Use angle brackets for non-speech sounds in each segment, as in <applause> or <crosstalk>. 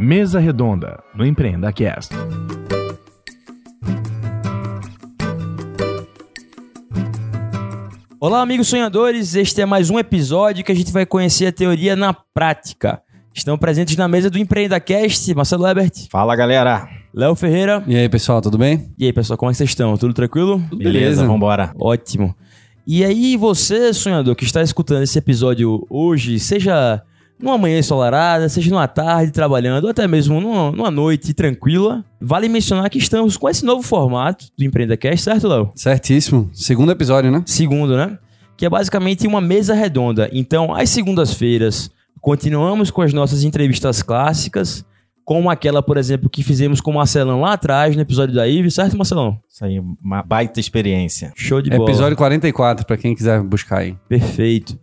Mesa Redonda, no Empreenda Cast. Olá, amigos sonhadores. Este é mais um episódio que a gente vai conhecer a teoria na prática. Estão presentes na mesa do Empreenda Cast, Marcelo Ebert, Fala galera, Léo Ferreira. E aí, pessoal, tudo bem? E aí, pessoal, como é que vocês estão? Tudo tranquilo? beleza, Beleza. vambora. Ótimo. E aí, você, sonhador, que está escutando esse episódio hoje, seja numa manhã ensolarada, seja numa tarde trabalhando, ou até mesmo numa, numa noite tranquila, vale mencionar que estamos com esse novo formato do Empreenda Cast, certo, Léo? Certíssimo. Segundo episódio, né? Segundo, né? Que é basicamente uma mesa redonda. Então, às segundas-feiras, continuamos com as nossas entrevistas clássicas, como aquela, por exemplo, que fizemos com o Marcelão lá atrás, no episódio da Ive, certo, Marcelão? Isso aí, uma baita experiência. Show de bola. Episódio 44, pra quem quiser buscar aí. Perfeito.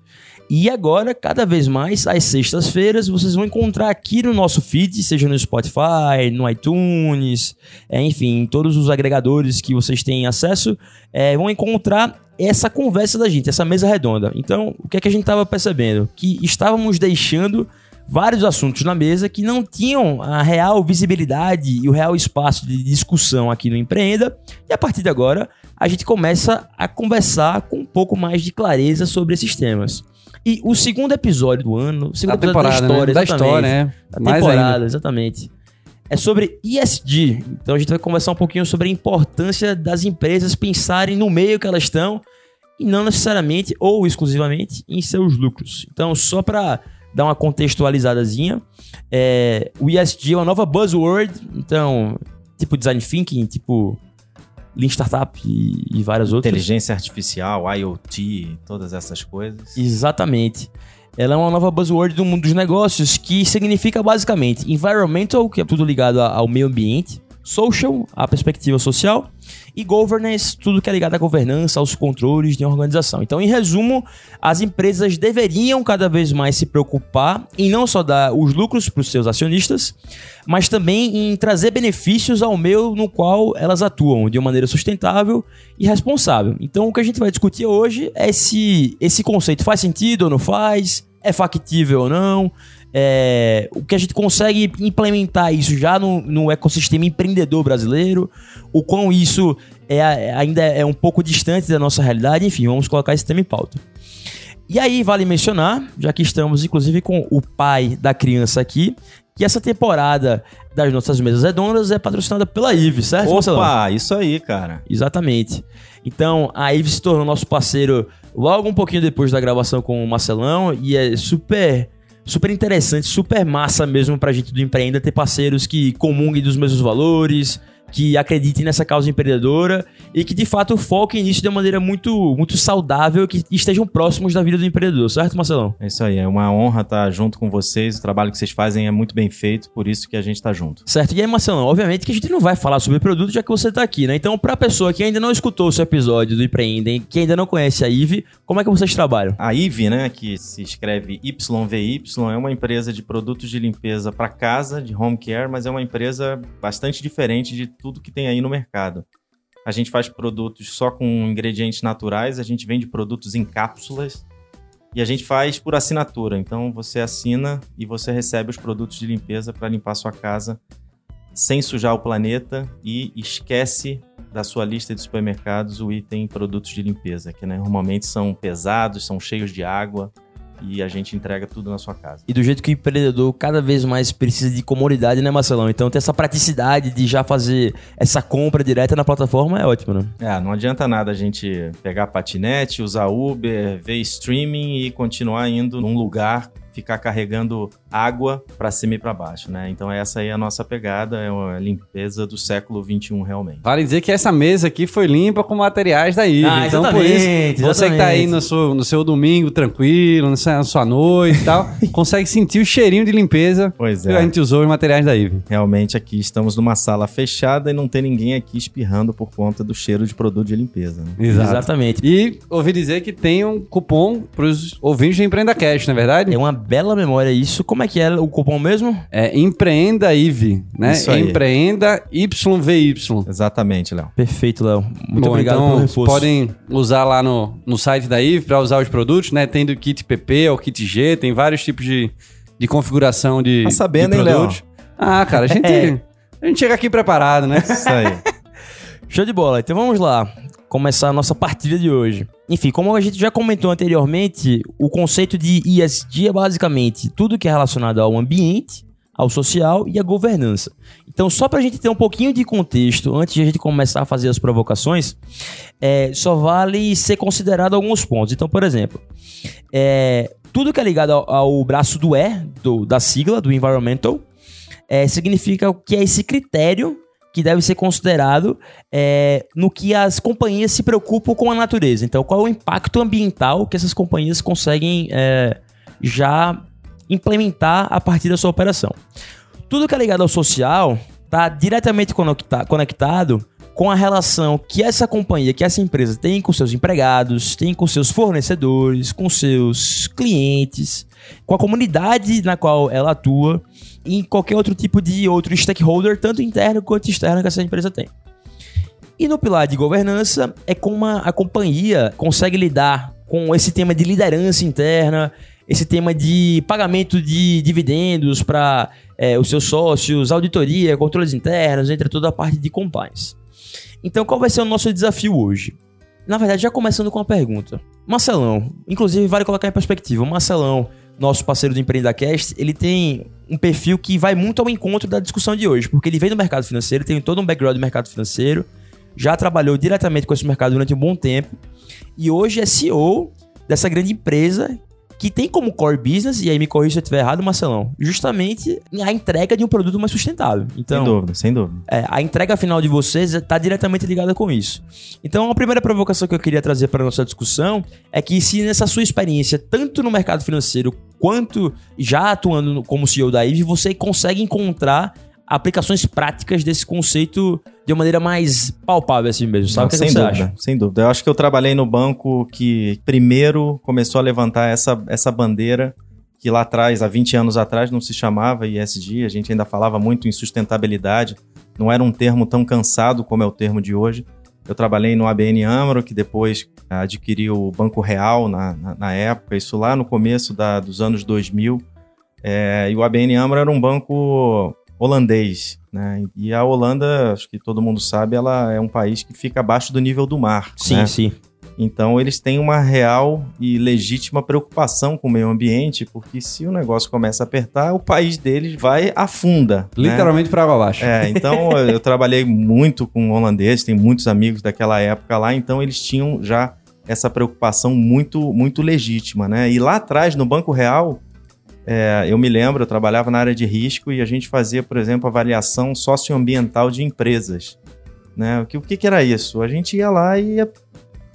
E agora, cada vez mais, às sextas-feiras, vocês vão encontrar aqui no nosso feed, seja no Spotify, no iTunes, é, enfim, todos os agregadores que vocês têm acesso, é, vão encontrar essa conversa da gente, essa mesa redonda. Então, o que é que a gente estava percebendo? Que estávamos deixando vários assuntos na mesa que não tinham a real visibilidade e o real espaço de discussão aqui no Empreenda. E a partir de agora, a gente começa a conversar com um pouco mais de clareza sobre esses temas. E o segundo episódio do ano, o segundo Da episódio temporada, da história, né? Da história, né? da Mais temporada, ainda. exatamente. É sobre ESG. Então a gente vai conversar um pouquinho sobre a importância das empresas pensarem no meio que elas estão e não necessariamente ou exclusivamente em seus lucros. Então, só para dar uma contextualizadazinha, é, o ESG é uma nova buzzword, então, tipo design thinking, tipo Lean Startup e, e várias outras. Inteligência artificial, IoT, todas essas coisas. Exatamente. Ela é uma nova buzzword do mundo dos negócios que significa basicamente environmental, que é tudo ligado ao meio ambiente, social, a perspectiva social, e governance, tudo que é ligado à governança, aos controles de uma organização. Então, em resumo, as empresas deveriam cada vez mais se preocupar em não só dar os lucros para os seus acionistas, mas também em trazer benefícios ao meio no qual elas atuam de uma maneira sustentável e responsável. Então, o que a gente vai discutir hoje é se esse conceito faz sentido ou não faz, é factível ou não, é, o que a gente consegue implementar isso já no, no ecossistema empreendedor brasileiro, o quão isso é, ainda é um pouco distante da nossa realidade, enfim, vamos colocar esse tema em pauta. E aí vale mencionar, já que estamos inclusive com o pai da criança aqui, que essa temporada das nossas mesas redondas é patrocinada pela IVE, certo, Marcelão? Opa, isso aí, cara. Exatamente. Então, a Ive se tornou nosso parceiro logo um pouquinho depois da gravação com o Marcelão e é super super interessante, super massa mesmo pra gente do Empreenda ter parceiros que comunguem dos mesmos valores, que acreditem nessa causa empreendedora e que de fato foquem nisso de uma maneira muito muito saudável que estejam próximos da vida do empreendedor, certo, Marcelão? É isso aí, é uma honra estar junto com vocês. O trabalho que vocês fazem é muito bem feito, por isso que a gente tá junto. Certo? E aí, Marcelão, obviamente que a gente não vai falar sobre produto já que você tá aqui, né? Então, pra pessoa que ainda não escutou o seu episódio do Empreendem, que ainda não conhece a IVE, como é que vocês trabalham? A IVE, né, que se escreve YVY, é uma empresa de produtos de limpeza para casa, de home care, mas é uma empresa bastante diferente de tudo que tem aí no mercado. A gente faz produtos só com ingredientes naturais, a gente vende produtos em cápsulas e a gente faz por assinatura. Então você assina e você recebe os produtos de limpeza para limpar sua casa sem sujar o planeta e esquece da sua lista de supermercados o item produtos de limpeza, que né, normalmente são pesados, são cheios de água e a gente entrega tudo na sua casa. E do jeito que o empreendedor cada vez mais precisa de comodidade, né, Marcelão? Então ter essa praticidade de já fazer essa compra direta na plataforma é ótimo, né? É, não adianta nada a gente pegar patinete, usar Uber, ver streaming e continuar indo num lugar, ficar carregando água para cima e para baixo, né? Então essa aí é a nossa pegada, é uma limpeza do século 21 realmente. Vale dizer que essa mesa aqui foi limpa com materiais da IVE. Ah, então, por exatamente, isso, você que tá aí exatamente. no seu, no seu domingo tranquilo, na sua, noite e tal, <laughs> consegue sentir o cheirinho de limpeza Pois que a é, gente usou os materiais da IVE. realmente aqui estamos numa sala fechada e não tem ninguém aqui espirrando por conta do cheiro de produto de limpeza, né? Exatamente. E ouvi dizer que tem um cupom pros ouvintes do Empreenda Cash, não é verdade? É uma bela memória isso. Como é que é o cupom mesmo? É Empreenda IVE, né? Isso aí. Empreenda YVY. Exatamente, Léo. Perfeito, Léo. Muito Bom, obrigado então pelo reforço. podem usar lá no, no site da IVE para usar os produtos, né? Tem do kit PP ao kit G, tem vários tipos de, de configuração de, Tá sabendo, de hein, Léo? Ah, cara, a gente, <laughs> É. a gente chega aqui preparado, né? Isso aí. <laughs> Show de bola. Então vamos lá. Começar a nossa partilha de hoje. Enfim, como a gente já comentou anteriormente, o conceito de ESG é basicamente tudo que é relacionado ao ambiente, ao social e à governança. Então, só pra gente ter um pouquinho de contexto, antes de a gente começar a fazer as provocações, é, só vale ser considerado alguns pontos. Então, por exemplo, é, tudo que é ligado ao, ao braço do E, do- da sigla, do environmental, é, significa que é esse critério que deve ser considerado é, no que as companhias se preocupam com a natureza. Então, qual é o impacto ambiental que essas companhias conseguem é, já implementar a partir da sua operação. Tudo que é ligado ao social está diretamente conecta- conectado com a relação que essa companhia, que essa empresa tem com seus empregados, tem com seus fornecedores, com seus clientes, com a comunidade na qual ela atua e em qualquer outro tipo de outro stakeholder, tanto interno quanto externo que essa empresa tem. E no pilar de governança é como a, companhia consegue lidar com esse tema de liderança interna, esse tema de pagamento de dividendos para os seus sócios, auditoria, controles internos, entre toda a parte de compliance. Então, qual vai ser o nosso desafio hoje? Na verdade, já começando com uma pergunta. Marcelão, inclusive vale colocar em perspectiva, o Marcelão, nosso parceiro do EmpreendaCast, ele tem um perfil que vai muito ao encontro da discussão de hoje, porque ele vem do mercado financeiro, tem todo um background do mercado financeiro, já trabalhou diretamente com esse mercado durante um bom tempo e hoje é CEO dessa grande empresa que tem como core business, e aí me corrija se eu estiver errado, Marcelão, justamente a entrega de um produto mais sustentável. Então, sem dúvida, sem dúvida. é, a entrega final de vocês está diretamente ligada com isso. Então, a primeira provocação que eu queria trazer para a nossa discussão é que se nessa sua experiência, tanto no mercado financeiro quanto já atuando como CEO da IVE, você consegue encontrar aplicações práticas desse conceito de uma maneira mais palpável assim mesmo, sabe? Não, o que, é sem que você dúvida, acha? sem dúvida. Eu acho que eu trabalhei no banco que primeiro começou a levantar essa, essa bandeira que lá atrás, há 20 anos atrás, não se chamava ISG, a gente ainda falava muito em sustentabilidade, não era um termo tão cansado como é o termo de hoje. Eu trabalhei no ABN AMRO, que depois adquiriu o Banco Real na, na, na época, isso lá no começo da, dos anos 2000. É, e o ABN AMRO era um banco holandês, né? E a Holanda, acho que todo mundo sabe, ela é um país que fica abaixo do nível do mar. Sim, né? sim. Então eles têm uma real e legítima preocupação com o meio ambiente, porque se o negócio começa a apertar, o país deles vai afunda. né? Literalmente pra água abaixo. É, então <laughs> eu trabalhei muito com holandeses, tenho muitos amigos daquela época lá, então eles tinham já essa preocupação muito, muito legítima, né? E lá atrás, no Banco Real, é, eu me lembro, eu trabalhava na área de risco e a gente fazia, por exemplo, avaliação socioambiental de empresas. Né? O, que, o que, era isso? A gente ia lá e ia,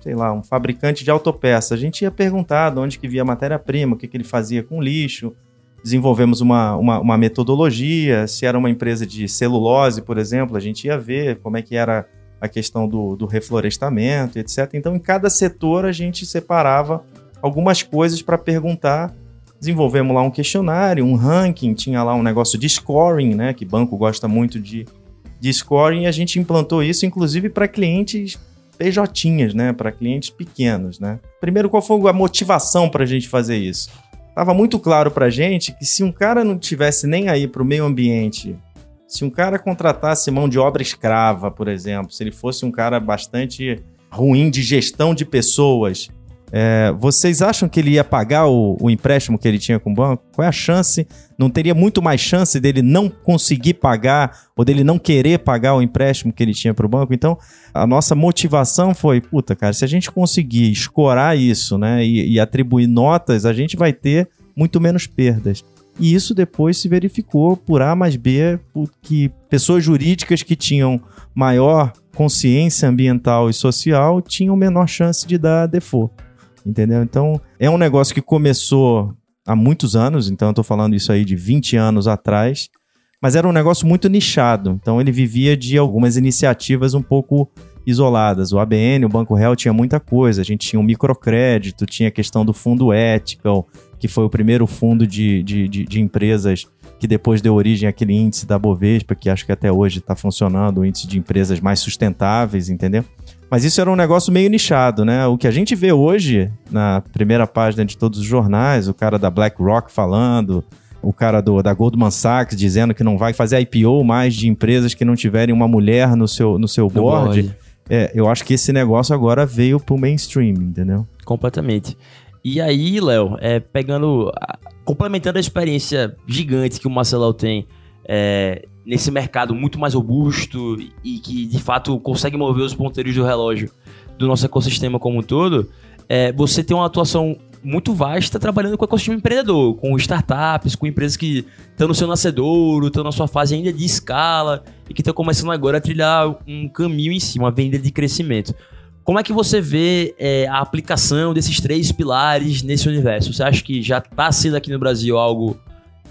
sei lá, um fabricante de autopeça, a gente ia perguntar de onde que via a matéria-prima, o que, que ele fazia com lixo, desenvolvemos uma, uma, uma metodologia, se era uma empresa de celulose, por exemplo, a gente ia ver como é que era a questão do, do reflorestamento, etc. Então, em cada setor, a gente separava algumas coisas para perguntar. Desenvolvemos lá um questionário, um ranking, tinha lá um negócio de scoring, né? Que banco gosta muito de, de scoring, e a gente implantou isso, inclusive, para clientes PJinhas, né? Para clientes pequenos, né? Primeiro, qual foi a motivação para a gente fazer isso? Tava muito claro para a gente que se um cara não tivesse nem aí para o meio ambiente, se um cara contratasse mão de obra escrava, por exemplo, se ele fosse um cara bastante ruim de gestão de pessoas, é, vocês acham que ele ia pagar o, o empréstimo que ele tinha com o banco? Qual é a chance? Não teria muito mais chance dele não conseguir pagar ou dele não querer pagar o empréstimo que ele tinha para o banco? Então, a nossa motivação foi, puta, cara, se a gente conseguir escorar isso, né, e, e atribuir notas, a gente vai ter muito menos perdas. E isso depois se verificou por A mais B, que pessoas jurídicas que tinham maior consciência ambiental e social tinham menor chance de dar default. Entendeu? Então, é um negócio que começou há muitos anos, então eu tô falando isso aí de 20 anos atrás, mas era um negócio muito nichado. Então, ele vivia de algumas iniciativas um pouco isoladas. O ABN, o Banco Real tinha muita coisa. A gente tinha o microcrédito, tinha a questão do fundo ethical, que foi o primeiro fundo de, de, de, de empresas que depois deu origem àquele índice da Bovespa, que acho que até hoje está funcionando, o índice de empresas mais sustentáveis, entendeu? Mas isso era um negócio meio nichado, né? O que a gente vê hoje na primeira página de todos os jornais, o cara da BlackRock falando, o cara do, da Goldman Sachs dizendo que não vai fazer IPO mais de empresas que não tiverem uma mulher no seu, no seu No board. board. É, eu acho que esse negócio agora veio pro mainstream, entendeu? Completamente. E aí, Léo, é, pegando. a- complementando a experiência gigante que o Marcelão tem é, nesse mercado muito mais robusto e que de fato consegue mover os ponteiros do relógio do nosso ecossistema como um todo, é, você tem uma atuação muito vasta trabalhando com o ecossistema empreendedor, com startups, com empresas que estão no seu nascedouro, estão na sua fase ainda de escala e que estão começando agora a trilhar um caminho em si, uma venda de crescimento. Como é que você vê é, a aplicação desses três pilares nesse universo? Você acha que já está sendo aqui no Brasil algo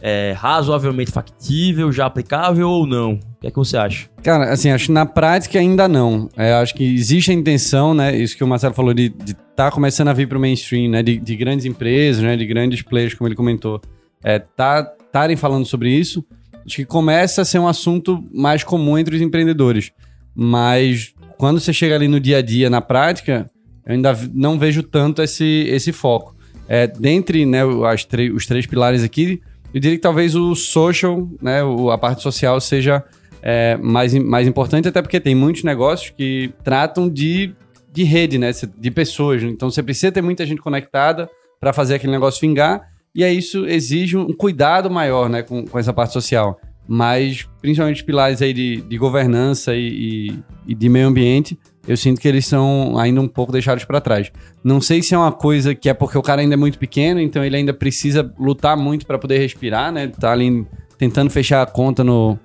é, razoavelmente factível, já aplicável ou não? O que é que você acha? Cara, assim, acho que na prática ainda não. É, acho que existe a intenção, né? Isso que o Marcelo falou de estar tá começando a vir para o mainstream, né? De, de grandes empresas, né? De grandes players, como ele comentou. É, tá estarem falando sobre isso. Acho que começa a ser um assunto mais comum entre os empreendedores. Mas quando você chega ali no dia a dia, na prática, eu ainda não vejo tanto esse, esse foco. É, dentre né, as os três pilares aqui, eu diria que talvez o social, né, a parte social seja é, mais, mais importante, até porque tem muitos negócios que tratam de, de rede, né, de pessoas. Então você precisa ter muita gente conectada para fazer aquele negócio vingar, e aí isso exige um cuidado maior né, com, com essa parte social. Mas, principalmente pilares aí de, de governança e, e- e de meio ambiente, eu sinto que eles são ainda um pouco deixados para trás. Não sei se é uma coisa que é porque o cara ainda é muito pequeno, então ele ainda precisa lutar muito para poder respirar, né? Tá ali tentando fechar a conta no,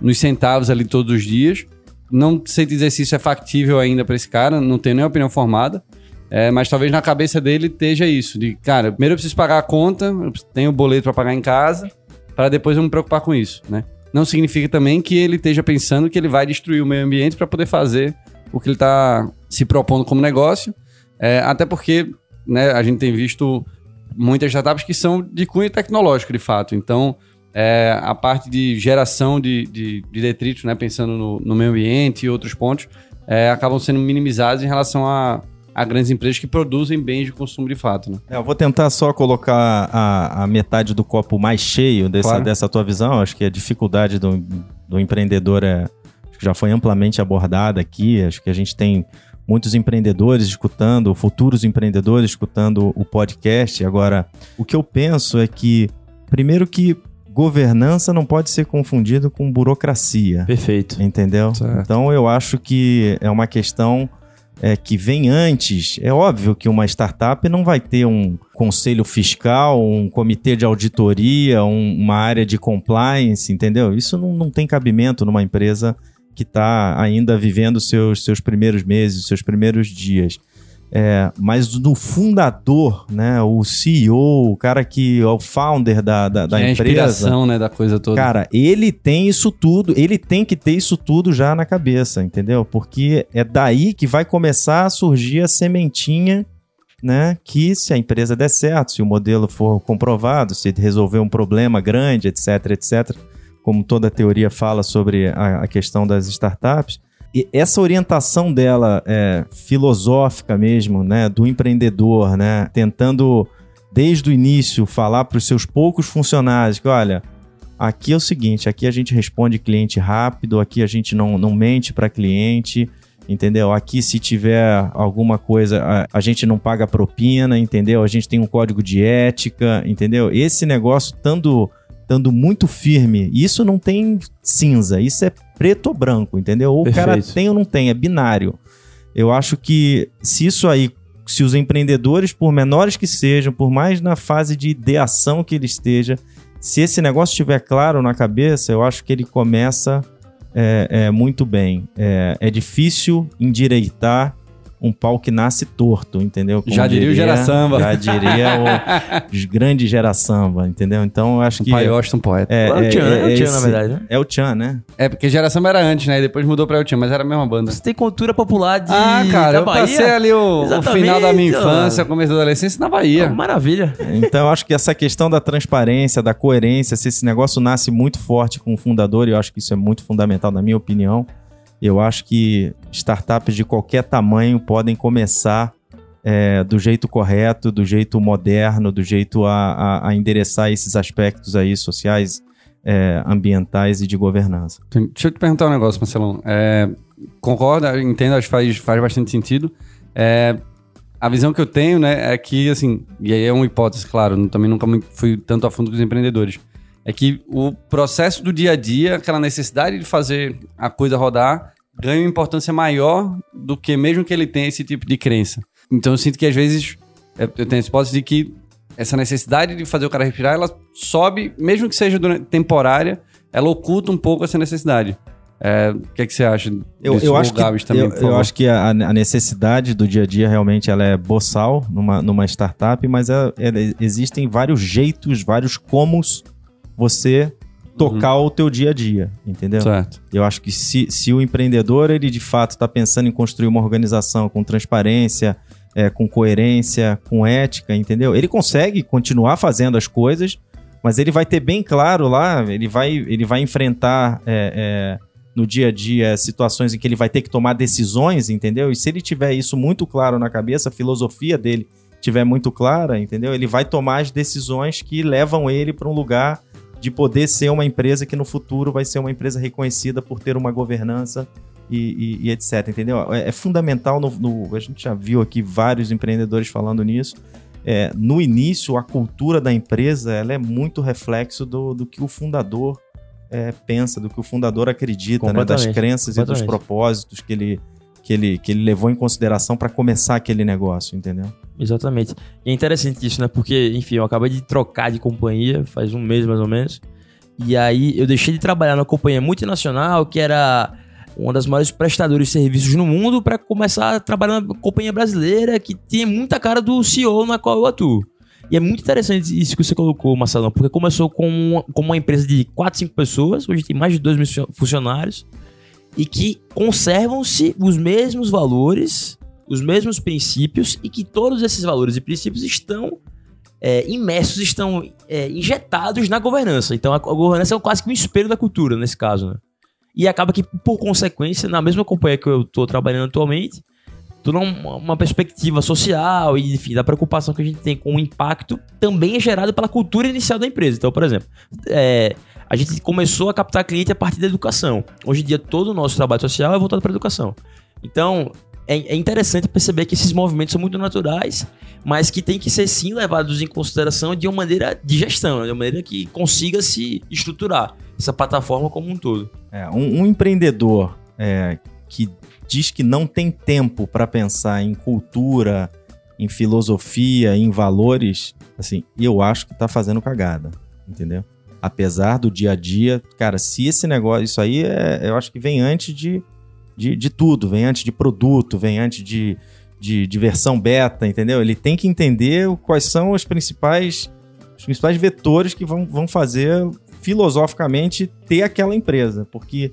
nos centavos ali todos os dias. Não sei dizer se isso é factível ainda para esse cara, não tenho nem opinião formada. É, mas talvez na cabeça dele esteja isso: de cara, primeiro eu preciso pagar a conta, eu tenho o boleto para pagar em casa, para depois eu me preocupar com isso, né? Não significa também que ele esteja pensando que ele vai destruir o meio ambiente para poder fazer o que ele está se propondo como negócio. É, até porque né, a gente tem visto muitas startups que são de cunho tecnológico, de fato. Então, é, a parte de geração de, de, de detritos, né, pensando no, no meio ambiente e outros pontos, é, acabam sendo minimizados em relação a, a grandes empresas que produzem bens de consumo de fato. Né? É, eu vou tentar só colocar a, a metade do copo mais cheio dessa, Claro. dessa tua visão. Acho que a dificuldade do, do empreendedor é, que já foi amplamente abordada aqui. Acho que a gente tem muitos empreendedores escutando, futuros empreendedores escutando o podcast. Agora, o que eu penso é que, primeiro que governança não pode ser confundido com burocracia. Perfeito. Entendeu? Certo. Então eu acho que é uma questão é, que vem antes. É óbvio que uma startup não vai ter um conselho fiscal, um comitê de auditoria, um- uma área de compliance, entendeu? Isso não, não tem cabimento numa empresa que está ainda vivendo seus, seus primeiros meses, seus primeiros dias. É, mas no fundador, né, o CEO, o cara que é o founder da, da, da é a empresa, inspiração né, da coisa toda. Cara, ele tem isso tudo, ele tem que ter isso tudo já na cabeça, entendeu? Porque é daí que vai começar a surgir a sementinha, né? Que se a empresa der certo, se o modelo for comprovado, se resolver um problema grande, etc, etc, como toda teoria fala sobre a, a questão das startups, e essa orientação dela é, filosófica mesmo, né, do empreendedor, né, tentando desde o início falar para os seus poucos funcionários que, olha, aqui é o seguinte, aqui a gente responde cliente rápido, aqui a gente não, não mente para cliente, entendeu? Aqui se tiver alguma coisa, a, a gente não paga propina, entendeu? A gente tem um código de ética, entendeu? Esse negócio estando estando muito firme, isso não tem cinza, isso é preto ou branco, entendeu? Ou o cara tem ou não tem, é binário. Eu acho que se isso aí, se os empreendedores, por menores que sejam, por mais na fase de ideação que ele esteja, se esse negócio estiver claro na cabeça, eu acho que ele começa é, é, muito bem. É, é difícil endireitar um pau que nasce torto, entendeu? Como Já diria o Gera Samba. Já diria o <laughs> grande gera samba, entendeu? Então eu acho O que. pai Austin poeta. é, É, o Tchan, é, o Tchan, na verdade, né? É o Tchan, né? É, porque geração era antes, né? E depois mudou pra El Chan, mas era a mesma banda. Você tem cultura popular de. Ah, cara, da eu Bahia? passei ali o, o final da minha infância, o começo da adolescência na Bahia. Maravilha. Então, eu acho que essa questão da transparência, da coerência, se esse negócio nasce muito forte com o fundador, e eu acho que isso é muito fundamental, na minha opinião, eu acho que startups de qualquer tamanho podem começar é, do jeito correto, do jeito moderno, do jeito a, a, a endereçar esses aspectos aí sociais, é, ambientais e de governança. Deixa eu te perguntar um negócio, Marcelão. É, entendo, acho que faz, faz bastante sentido. É, a visão que eu tenho, né, é que, assim, e aí é uma hipótese, claro, também nunca fui tanto a fundo com os empreendedores, é que o processo do dia a dia, aquela necessidade de fazer a coisa rodar, ganha uma importância maior do que mesmo que ele tenha esse tipo de crença. Então eu sinto que às vezes é, eu tenho a hipótese de que essa necessidade de fazer o cara respirar, ela sobe, mesmo que seja temporária, ela oculta um pouco essa necessidade. É, o que, é que você acha eu, eu acho que, também, eu, eu acho que a, a, necessidade do dia a dia realmente ela é boçal numa, numa startup, mas é, é, existem vários jeitos, vários comos você tocar uhum. o teu dia a dia, entendeu? Certo. Eu acho que se, se o empreendedor ele de fato está pensando em construir uma organização com transparência, é, com coerência, com ética, entendeu? Ele consegue continuar fazendo as coisas, mas ele vai ter bem claro lá, ele vai, ele vai enfrentar é, é, no dia a dia situações em que ele vai ter que tomar decisões, entendeu? E se ele tiver isso muito claro na cabeça, a filosofia dele tiver muito clara, entendeu? Ele vai tomar as decisões que levam ele para um lugar de poder ser uma empresa que no futuro vai ser uma empresa reconhecida por ter uma governança e, e, e etc. Entendeu? É, é fundamental, no, no, a gente já viu aqui vários empreendedores falando nisso. É, no início, a cultura da empresa ela é muito reflexo do, do que o fundador é, pensa, do que o fundador acredita, né? das crenças e dos propósitos que ele, que ele, que ele levou em consideração para começar aquele negócio, entendeu? Exatamente. E é interessante isso, né? Porque, enfim, eu acabei de trocar de companhia faz um mês mais ou menos. E aí eu deixei de trabalhar numa companhia multinacional que era uma das maiores prestadoras de serviços no mundo para começar a trabalhar numa companhia brasileira que tinha muita cara do CEO na qual eu atuo. E é muito interessante isso que você colocou, Marcelão, porque começou com uma, com uma empresa de 4, 5 pessoas, hoje tem mais de 2 mil funcionários, e que conservam-se os mesmos valores, os mesmos princípios, e que todos esses valores e princípios estão é, imersos, estão é, injetados na governança. Então a, a governança é quase que um espelho da cultura, nesse caso, né? E acaba que, por consequência, na mesma companhia que eu estou trabalhando atualmente, toda uma, uma perspectiva social e, enfim, da preocupação que a gente tem com o impacto também é gerado pela cultura inicial da empresa. Então, por exemplo, é, a gente começou a captar cliente a partir da educação. Hoje em dia, todo o nosso trabalho social é voltado para a educação. Então, é, é, interessante perceber que esses movimentos são muito naturais, mas que tem que ser sim levados em consideração de uma maneira de gestão, de uma maneira que consiga se estruturar essa plataforma como um todo. É, um, um empreendedor é, que diz que não tem tempo para pensar em cultura, em filosofia, em valores, assim, eu acho que está fazendo cagada, entendeu? Apesar do dia a dia, cara, se esse negócio, isso aí é, eu acho que vem antes de de, de tudo, vem antes de produto, vem antes de, de, de versão beta, entendeu? Ele tem que entender quais são os principais, os principais vetores que vão, vão fazer filosoficamente ter aquela empresa, porque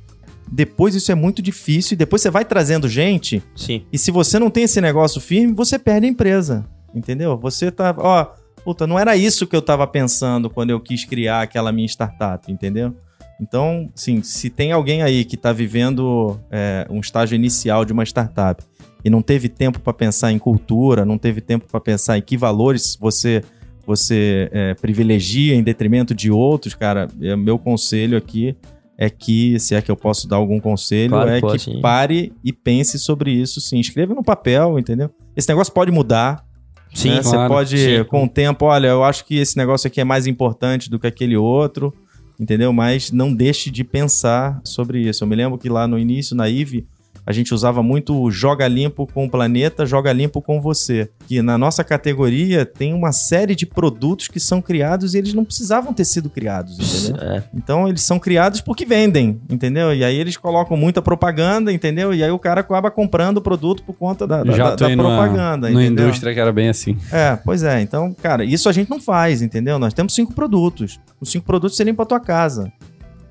depois isso é muito difícil e depois você vai trazendo gente. Sim. E se você não tem esse negócio firme, você perde a empresa. Entendeu? Você tá, ó, puta, não era isso que eu tava pensando quando eu quis criar aquela minha startup, entendeu? Então, sim, se tem alguém aí que está vivendo é, um estágio inicial de uma startup e não teve tempo para pensar em cultura, não teve tempo para pensar em que valores você você é, privilegia em detrimento de outros, cara, é, meu conselho aqui é que, se é que eu posso dar algum conselho, claro, é pode, que sim. pare e pense sobre isso, sim. Escreva no papel, entendeu? Esse negócio pode mudar. Sim, né? claro, Você pode, sim. com o tempo, olha, eu acho que esse negócio aqui é mais importante do que aquele outro entendeu? Mas não deixe de pensar sobre isso. Eu me lembro que lá no início, na IVE, a gente usava muito joga limpo com o planeta, joga limpo com você. Que na nossa categoria tem uma série de produtos que são criados e eles não precisavam ter sido criados, entendeu? É. Então eles são criados porque vendem, entendeu? E aí eles colocam muita propaganda, entendeu? E aí o cara acaba comprando o produto por conta da, da, da, da propaganda. Na indústria que era bem assim. É, pois é. Então, cara, isso a gente não faz, entendeu? Nós temos cinco produtos. Os cinco produtos seriam para tua casa,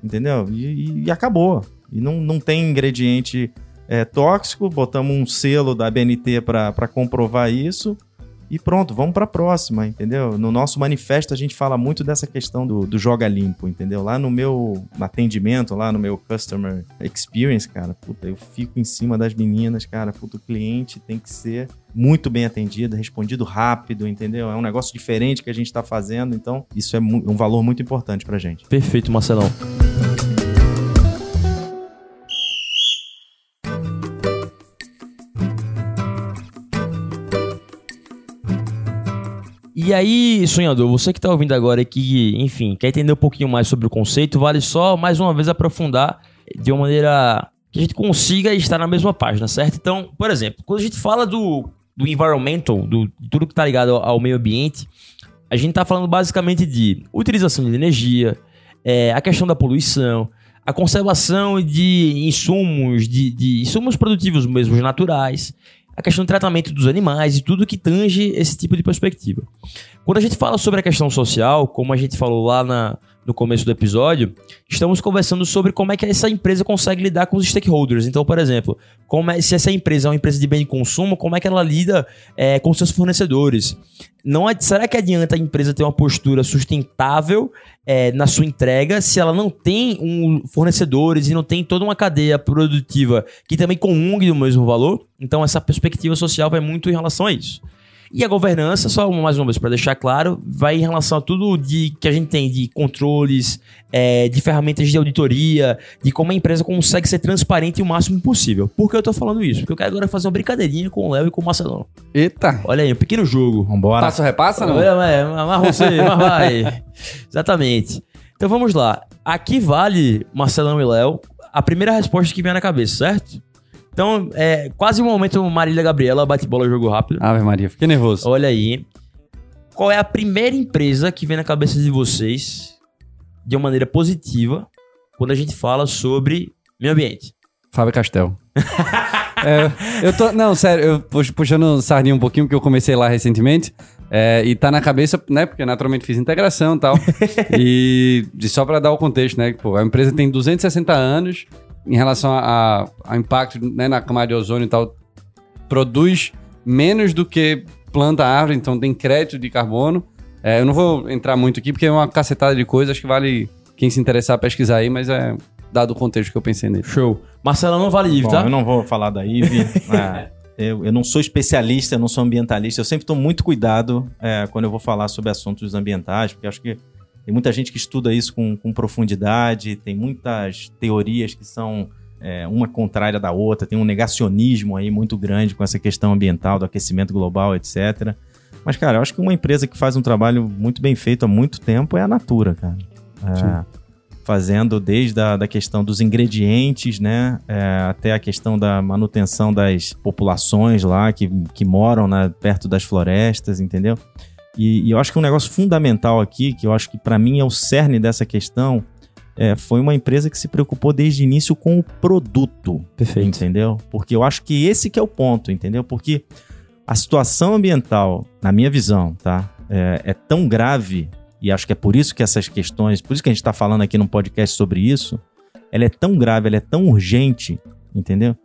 entendeu? E, e, e acabou. E não, não tem ingrediente é, tóxico, botamos um selo da BNT para comprovar isso. e pronto, vamos para a próxima, entendeu? No nosso manifesto a gente fala muito dessa questão do, do joga limpo, entendeu? Lá no meu atendimento, lá no meu customer experience, cara, puta, eu fico em cima das meninas, cara, puta, o cliente tem que ser muito bem atendido, respondido rápido, entendeu? É um negócio diferente que a gente está fazendo, então isso é um valor muito importante pra gente. Perfeito, Marcelão. E aí, sonhador, você que está ouvindo agora e que, enfim, quer entender um pouquinho mais sobre o conceito, vale só mais uma vez aprofundar de uma maneira que a gente consiga estar na mesma página, certo? Então, por exemplo, quando a gente fala do, do environmental, do, de tudo que está ligado ao, meio ambiente, a gente está falando basicamente de utilização de energia, é, a questão da poluição, a conservação de insumos, de, de insumos produtivos mesmo naturais, a questão do tratamento dos animais e tudo que tange esse tipo de perspectiva. Quando a gente fala sobre a questão social, como a gente falou lá na, no começo do episódio, estamos conversando sobre como é que essa empresa consegue lidar com os stakeholders. Então, por exemplo, como é, se essa empresa é uma empresa de bem de consumo, como é que ela lida é, com seus fornecedores? Não, será que adianta a empresa ter uma postura sustentável é, na sua entrega se ela não tem um, fornecedores e não tem toda uma cadeia produtiva que também comungue do mesmo valor? Então, essa perspectiva social vai muito em relação a isso. E a governança, só mais uma vez para deixar claro, vai em relação a tudo de que a gente tem de controles, é, de ferramentas de auditoria, de como a empresa consegue ser transparente o máximo possível. Por que eu tô falando isso? Porque eu quero agora fazer uma brincadeirinha com o Léo e com o Marcelão. Eita! Olha aí, um pequeno jogo. Vambora. Passa ou repassa, não? É, você, <laughs> mas vai. Exatamente. Então vamos lá. Aqui vale, Marcelão e Léo, a primeira resposta que vem na cabeça, certo? Então, é quase um momento Marília Gabriela bate bola jogo rápido. Ave Maria, fiquei nervoso. Olha aí. Qual é a primeira empresa que vem na cabeça de vocês de uma maneira positiva quando a gente fala sobre meio ambiente? Fábio Castel. <laughs> é, eu tô. Não, sério, eu puxando sardinha um pouquinho, porque eu comecei lá recentemente. É, e tá na cabeça, né? Porque naturalmente fiz integração e tal. <laughs> e, e só para dar o contexto, né? Pô, a empresa tem 260 anos em relação ao impacto né, na camada de ozônio e tal, produz menos do que planta árvore, então tem crédito de carbono. É, eu não vou entrar muito aqui porque é uma cacetada de coisas, acho que vale quem se interessar pesquisar aí, mas é dado o contexto que eu pensei nele. Show. Marcelo não vale IVE, tá? Eu não vou falar da IVE. <laughs> é, eu, eu, não sou especialista, eu não sou ambientalista. Eu sempre tomo muito cuidado é, quando eu vou falar sobre assuntos ambientais, porque acho que tem muita gente que estuda isso com, com profundidade, tem muitas teorias que são é, uma contrária da outra, tem um negacionismo aí muito grande com essa questão ambiental, do aquecimento global, etc. Mas, cara, eu acho que uma empresa que faz um trabalho muito bem feito há muito tempo é a Natura, cara. É, fazendo desde a da questão dos ingredientes, né, é, até a questão da manutenção das populações lá que, que moram né, perto das florestas, entendeu? E, e, eu acho que um negócio fundamental aqui, que eu acho que para mim é o cerne dessa questão, é, foi uma empresa que se preocupou desde o início com o produto. Perfeito. Entendeu? Porque eu acho que esse que é o ponto, entendeu? Porque a situação ambiental, na minha visão, tá? É, é tão grave, e acho que é por isso que essas questões, por isso que a gente está falando aqui no podcast sobre isso, ela é tão grave, ela é tão urgente, entendeu?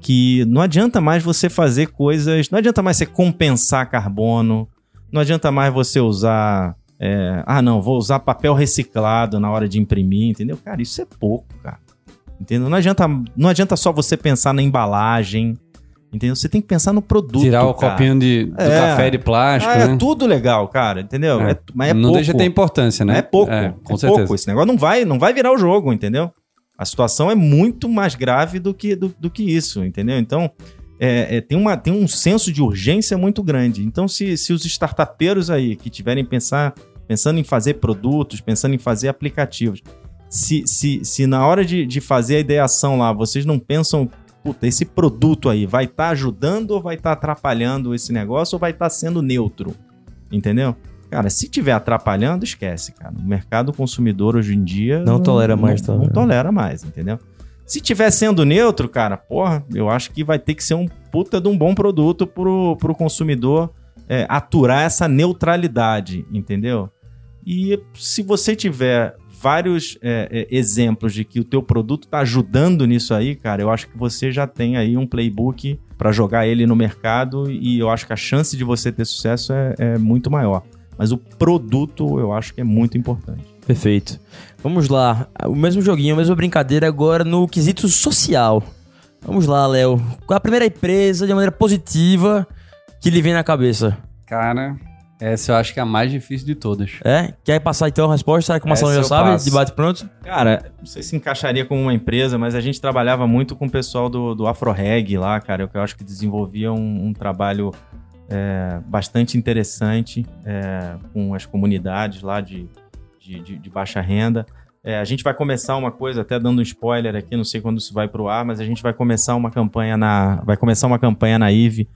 Que não adianta mais você fazer coisas, não adianta mais você compensar carbono, não adianta mais você usar. É, ah, não, vou usar papel reciclado na hora de imprimir, entendeu? Cara, isso é pouco, cara. Entendeu? Não adianta, não adianta só você pensar na embalagem. Entendeu? Você tem que pensar no produto. Tirar o cara. copinho de, do é. café de plástico. Ah, é né? tudo legal, cara. Entendeu? É. mas é não pouco. deixa de ter importância, né? É pouco. É, com é certeza. pouco. Esse negócio não vai, não vai virar o jogo, entendeu? A situação é muito mais grave do que, do, do que isso, entendeu? Então, é, é, tem, uma, tem um senso de urgência muito grande. Então, se, se os startupeiros aí que tiverem pensar, pensando em fazer produtos, pensando em fazer aplicativos, se, se, se na hora de, de fazer a ideação lá, vocês não pensam, puta, esse produto aí vai estar tá ajudando ou vai estar tá atrapalhando esse negócio ou vai estar tá sendo neutro? Entendeu? Cara, se tiver atrapalhando, esquece, cara. O mercado consumidor hoje em dia. Não, não tolera mais, não, não tolera mais, entendeu? Se tiver sendo neutro, cara, porra, eu acho que vai ter que ser um puta de um bom produto pro, pro consumidor é, aturar essa neutralidade, entendeu? E se você tiver vários é, é, exemplos de que o teu produto está ajudando nisso aí, cara, eu acho que você já tem aí um playbook para jogar ele no mercado e eu acho que a chance de você ter sucesso é, é muito maior. Mas o produto eu acho que é muito importante. Perfeito. Vamos lá. O mesmo joguinho, a mesma brincadeira agora no quesito social. Vamos lá, Léo. Qual é a primeira empresa, de maneira positiva, que lhe vem na cabeça? Cara, essa eu acho que é a mais difícil de todas. É? Quer passar então a resposta? Será que o Marcelo já eu sabe? passo. Debate pronto? Cara, não sei se encaixaria como uma empresa, mas a gente trabalhava muito com o pessoal do, do AfroReg lá, cara, que eu acho que desenvolvia um, um trabalho é, bastante interessante é, com as comunidades lá de, de, de- de baixa renda. É, a gente vai começar uma coisa, até dando um spoiler aqui, não sei quando isso vai pro ar, mas a gente vai começar uma campanha na. Vai começar uma campanha na IVE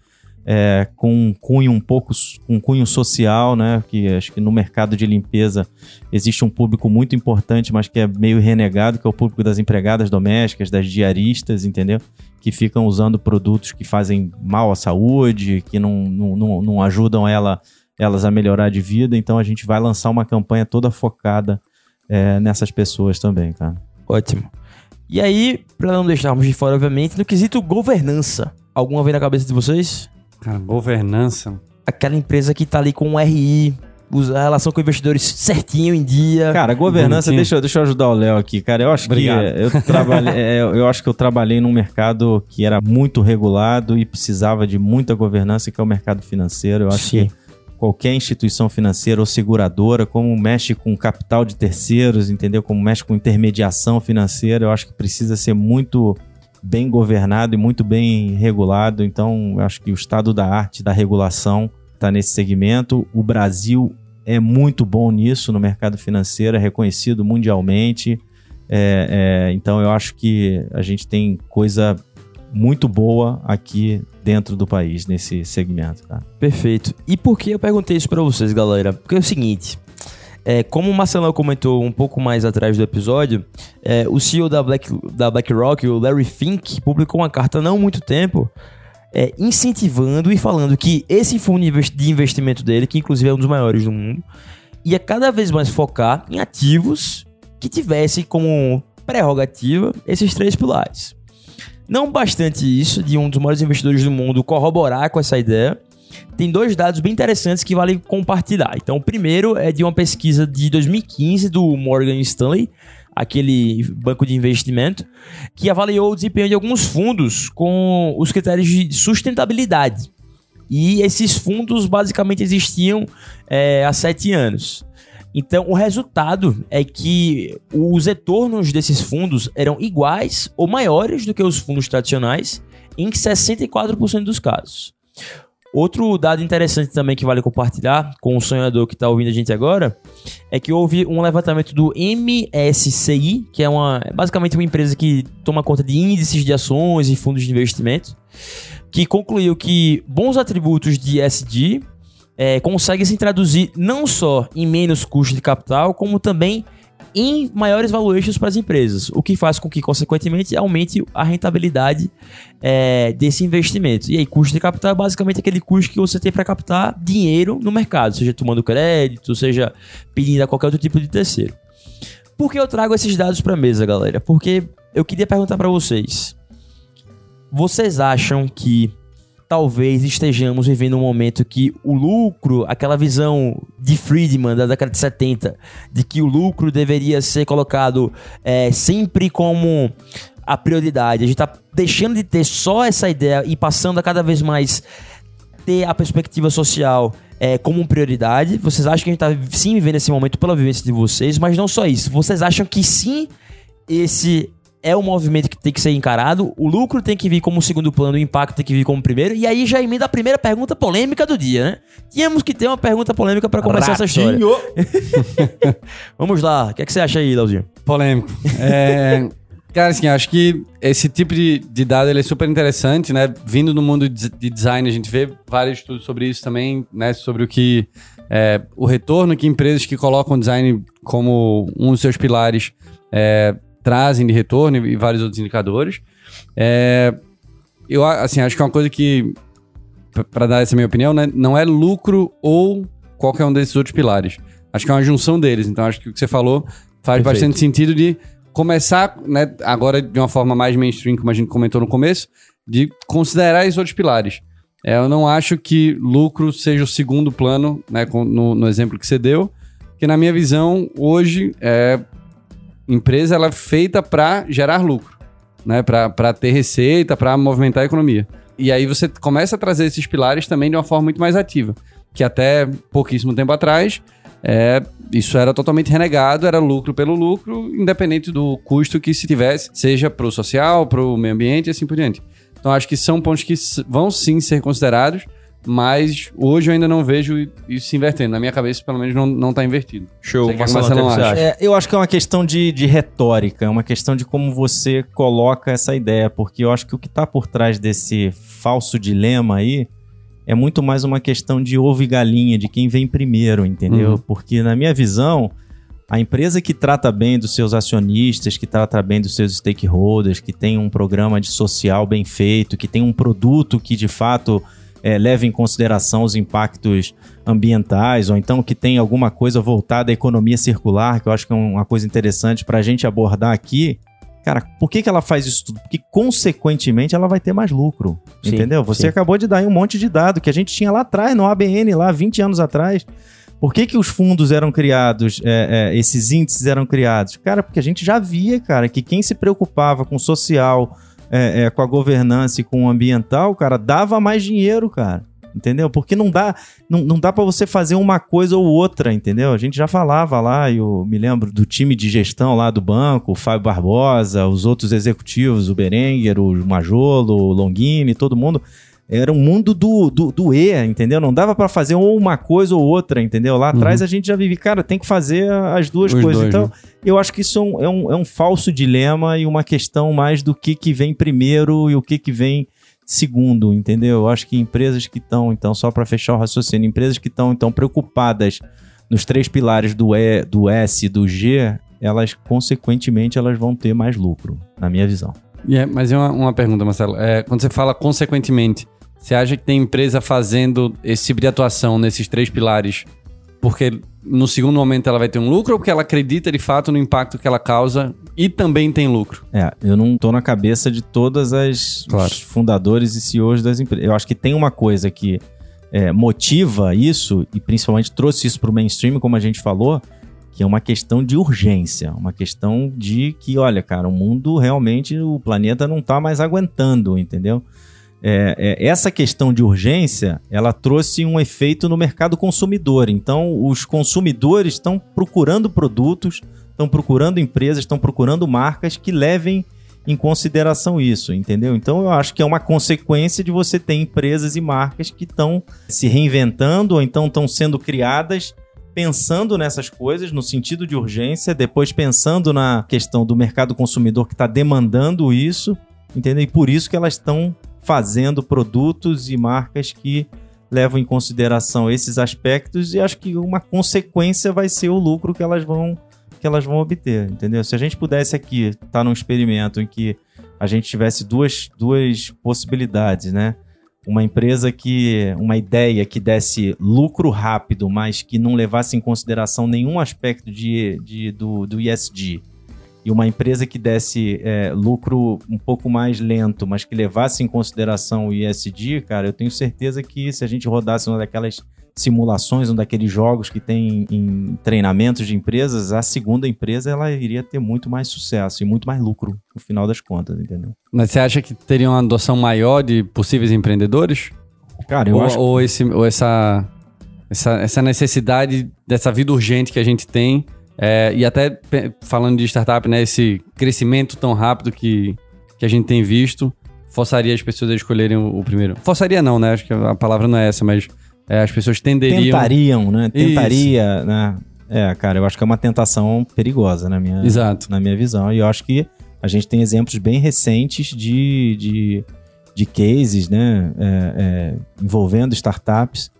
é, com um cunho um pouco um cunho social, né? Que acho que no mercado de limpeza existe um público muito importante, mas que é meio renegado, que é o público das empregadas domésticas, das diaristas, entendeu? Que ficam usando produtos que fazem mal à saúde, que não, não, não, não ajudam ela, elas a melhorar de vida. Então a gente vai lançar uma campanha toda focada é, nessas pessoas também, cara. Ótimo. E aí, pra não deixarmos de fora, obviamente, no quesito governança. Alguma vez na cabeça de vocês? Cara, governança. Aquela empresa que tá ali com o RI, usa a relação com investidores certinho em dia. Cara, governança, Bonitinho. deixa, eu- deixa eu ajudar o Léo aqui, cara. Eu acho Obrigado. que eu trabalhei, <laughs> é, eu acho que eu trabalhei num mercado que era muito regulado e precisava de muita governança, que é o mercado financeiro. Eu acho Sim. que qualquer instituição financeira ou seguradora, como mexe com capital de terceiros, entendeu? Como mexe com intermediação financeira, eu acho que precisa ser muito bem governado e muito bem regulado. Então, eu acho que o estado da arte da regulação está nesse segmento. O Brasil é muito bom nisso no mercado financeiro, é reconhecido mundialmente. É, é, então, eu acho que a gente tem coisa muito boa aqui dentro do país, nesse segmento, cara. Perfeito. E por que eu perguntei isso pra vocês, galera? Porque é o seguinte. É, como o Marcelo comentou um pouco mais atrás do episódio, é, o CEO da, Black, da BlackRock, o Larry Fink, publicou uma carta há não muito tempo é, incentivando e falando que esse fundo de investimento dele, que inclusive é um dos maiores do mundo, ia cada vez mais focar em ativos que tivessem como prerrogativa esses três pilares. Não bastante isso, de um dos maiores investidores do mundo corroborar com essa ideia, tem dois dados bem interessantes que vale compartilhar. Então, o primeiro é de uma pesquisa de 2015 do Morgan Stanley, aquele banco de investimento, que avaliou o desempenho de alguns fundos com os critérios de sustentabilidade. E esses fundos basicamente existiam é, há sete anos. Então, o resultado é que os retornos desses fundos eram iguais ou maiores do que os fundos tradicionais em 64% dos casos. Outro dado interessante também que vale compartilhar com o sonhador que está ouvindo a gente agora é que houve um levantamento do MSCI, que é uma é basicamente uma empresa que toma conta de índices de ações e fundos de investimento, que concluiu que bons atributos de ESG é, conseguem se traduzir não só em menos custo de capital, como também em maiores valuations para as empresas, o que faz com que, consequentemente, aumente a rentabilidade é, desse investimento. E aí, custo de capital é basicamente aquele custo que você tem para captar dinheiro no mercado, seja tomando crédito, seja pedindo a qualquer outro tipo de terceiro. Por que eu trago esses dados para a mesa, galera? Porque eu queria perguntar para vocês: vocês acham que talvez estejamos vivendo um momento que o lucro, aquela visão de Friedman da década de 70, de que o lucro deveria ser colocado é, sempre como a prioridade. A gente tá deixando de ter só essa ideia e passando a cada vez mais ter a perspectiva social é, como prioridade. Vocês acham que a gente tá sim vivendo esse momento pela vivência de vocês, mas não só isso. Vocês acham que sim, esse é um movimento tem que ser encarado, o lucro tem que vir como segundo plano, o impacto tem que vir como primeiro, e aí já emenda a primeira pergunta polêmica do dia, né? Tínhamos que ter uma pergunta polêmica para começar essa história. <laughs> Vamos lá, o que, é que você acha aí, Leozinho? Polêmico. É, cara, assim, acho que esse tipo de, de dado ele é super interessante, né? Vindo do mundo de de design, a gente vê vários estudos sobre isso também, né? Sobre o que. é, o retorno que empresas que colocam design como um dos seus pilares é, trazem de retorno e vários outros indicadores. É, eu, assim, acho que é uma coisa que, para dar essa minha opinião, né? Não é lucro ou qualquer um desses outros pilares. Acho que é uma junção deles. Então, acho que o que você falou faz Perfeito. bastante sentido de começar, né, agora de uma forma mais mainstream, como a gente comentou no começo, de considerar esses outros pilares. É, eu não acho que lucro seja o segundo plano, né, no, no exemplo que você deu, porque na minha visão, hoje, é, empresa ela é feita para gerar lucro, né, para ter receita, para movimentar a economia. E aí você começa a trazer esses pilares também de uma forma muito mais ativa, que até pouquíssimo tempo atrás, é, isso era totalmente renegado, era lucro pelo lucro, independente do custo que se tivesse, seja para o social, para o meio ambiente e assim por diante. Então acho que são pontos que vão sim ser considerados, mas hoje eu ainda não vejo isso se invertendo. Na minha cabeça, pelo menos, não, não tá invertido. Show. Marcelo, Marcelo acha. acha? É, eu acho que é uma questão de, de retórica, é uma questão de como você coloca essa ideia, porque eu acho que o que está por trás desse falso dilema aí é muito mais uma questão de ovo e galinha, de quem vem primeiro, entendeu? Uhum. Porque, na minha visão, a empresa que trata bem dos seus acionistas, que trata bem dos seus stakeholders, que tem um programa de social bem feito, que tem um produto que de fato é, leva em consideração os impactos ambientais, ou então que tem alguma coisa voltada à economia circular, que eu acho que é uma coisa interessante para a gente abordar aqui. Cara, por que, que ela faz isso tudo? Porque, consequentemente, ela vai ter mais lucro. Sim, entendeu? Você sim. acabou de dar aí um monte de dado que a gente tinha lá atrás, no ABN, lá 20 anos atrás. Por que, que os fundos eram criados, é, é, esses índices eram criados? Cara, porque a gente já via, cara, que quem se preocupava com o social, é, é, com a governança e com o ambiental, cara, dava mais dinheiro, cara. Entendeu? Porque não dá, não, não dá para você fazer uma coisa ou outra, entendeu? A gente já falava lá, eu me lembro do time de gestão lá do banco, o Fábio Barbosa, os outros executivos, o Berenguer, o Majolo, o Longini, todo mundo. Era um mundo do, do, do E, entendeu? Não dava para fazer ou uma coisa ou outra, entendeu? Lá atrás a gente já vivia, cara, tem que fazer as duas Os coisas. dois, então, né? eu acho que isso é um, é, um, é um falso dilema e uma questão mais do que, que vem primeiro e o que, que vem segundo, entendeu? Eu acho que empresas que estão, então, só para fechar o raciocínio, empresas que estão, então, preocupadas nos três pilares do E, do S e do G, elas, consequentemente, elas vão ter mais lucro, na minha visão. E é- mas é uma, uma pergunta, Marcelo. É, quando você fala consequentemente, você acha que tem empresa fazendo esse tipo de atuação nesses três pilares porque no segundo momento ela vai ter um lucro ou porque ela acredita de fato no impacto que ela causa e também tem lucro? É, eu não tô na cabeça de todas as Claro. os fundadores e CEOs das empresas. Eu acho que tem uma coisa que é, motiva isso e principalmente trouxe isso para o mainstream, como a gente falou, que é uma questão de urgência, uma questão de que, olha, cara, o mundo realmente, o planeta não tá mais aguentando, entendeu? É, é, essa questão de urgência, ela trouxe um efeito no mercado consumidor. Então, os consumidores estão procurando produtos, estão procurando empresas, estão procurando marcas que levem em consideração isso, entendeu? Então, eu acho que é uma consequência de você ter empresas e marcas que estão se reinventando ou então estão sendo criadas pensando nessas coisas no sentido de urgência, depois pensando na questão do mercado consumidor que está demandando isso, entendeu? E por isso que elas estão fazendo produtos e marcas que levam em consideração esses aspectos e acho que uma consequência vai ser o lucro que elas vão que elas vão obter, entendeu? Se a gente pudesse aqui estar num experimento em que a gente tivesse duas, duas possibilidades, né? Uma empresa que. uma ideia que desse lucro rápido, mas que não levasse em consideração nenhum aspecto de, de, do, do ESG. E uma empresa que desse é, lucro um pouco mais lento, mas que levasse em consideração o ESG, cara, eu tenho certeza que se a gente rodasse uma daquelas simulações, um daqueles jogos que tem em treinamentos de empresas, a segunda empresa ela iria ter muito mais sucesso e muito mais lucro no final das contas, entendeu? Mas você acha que teria uma adoção maior de possíveis empreendedores? Cara, eu ou, acho ou esse, ou essa, essa, essa necessidade dessa vida urgente que a gente tem, é, e até falando de startup, né, esse crescimento tão rápido que, que a gente tem visto, forçaria as pessoas a escolherem o, o primeiro. Forçaria não, né? Acho que a palavra não é essa, mas é, as pessoas tenderiam. tentariam, né? Isso. Tentaria, né? É, cara, eu acho que é uma tentação perigosa na minha, Exato. na minha visão. E eu acho que a gente tem exemplos bem recentes de, de, de cases, né? é, é, envolvendo startups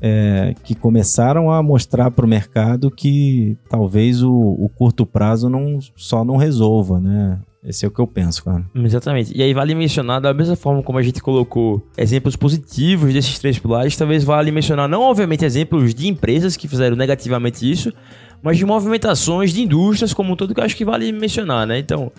é, que começaram a mostrar para o mercado que talvez o, o curto prazo não, só não resolva, né? Esse é o que eu penso, cara. Exatamente. E aí vale mencionar, da mesma forma como a gente colocou exemplos positivos desses três pilares, talvez vale mencionar, não obviamente exemplos de empresas que fizeram negativamente isso, mas de movimentações de indústrias como um todo que eu acho que vale mencionar, né? Então,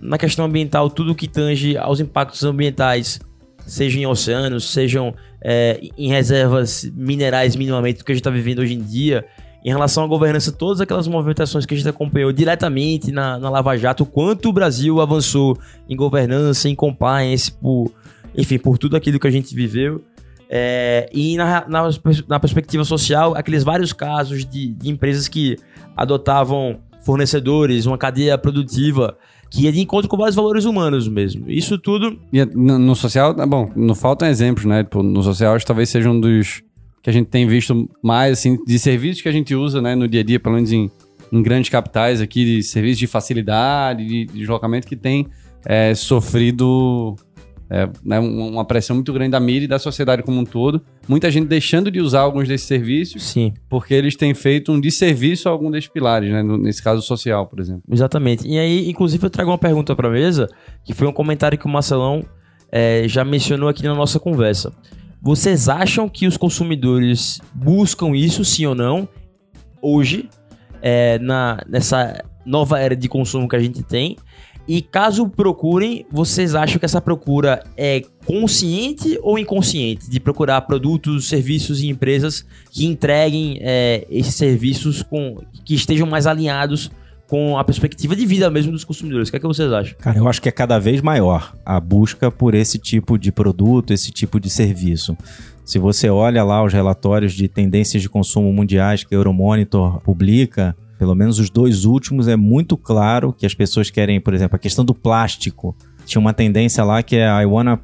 na questão ambiental, tudo que tange aos impactos ambientais, sejam em oceanos, sejam é, em reservas minerais minimamente, do que a gente está vivendo hoje em dia, em relação à governança, todas aquelas movimentações que a gente acompanhou diretamente na, na Lava Jato, quanto o Brasil avançou em governança, em compliance, por, enfim, por tudo aquilo que a gente viveu. É, e na, na, na, perspectiva social, aqueles vários casos de, de empresas que adotavam fornecedores, uma cadeia produtiva que ia de encontro com vários valores humanos mesmo. Isso tudo. E no, no social, tá bom, não faltam exemplos, né? Tipo, no social, talvez seja um dos que a gente tem visto mais, assim, de serviços que a gente usa, né, no dia a dia, pelo menos em, em grandes capitais aqui, de serviços de facilidade, de, de deslocamento, que tem é, sofrido é, né, uma pressão muito grande da mídia e da sociedade como um todo. Muita gente deixando de usar alguns desses serviços, Sim. porque eles têm feito um desserviço a algum desses pilares, né, nesse caso social, por exemplo. Exatamente. E aí, inclusive, eu trago uma pergunta para a mesa, que foi um comentário que o Marcelão é, já mencionou aqui na nossa conversa. Vocês acham que os consumidores buscam isso, sim ou não, hoje, é, na, nessa nova era de consumo que a gente tem? E caso procurem, vocês acham que essa procura é consciente ou inconsciente de procurar produtos, serviços e empresas que entreguem é, esses serviços com que estejam mais alinhados com a perspectiva de vida mesmo dos consumidores. O que é que vocês acham? Cara, eu acho que é cada vez maior a busca por esse tipo de produto, esse tipo de serviço. Se você olha lá os relatórios de tendências de consumo mundiais que a Euromonitor publica, pelo menos os dois últimos, é muito claro que as pessoas querem, por exemplo, a questão do plástico. Tinha uma tendência lá que é I wanna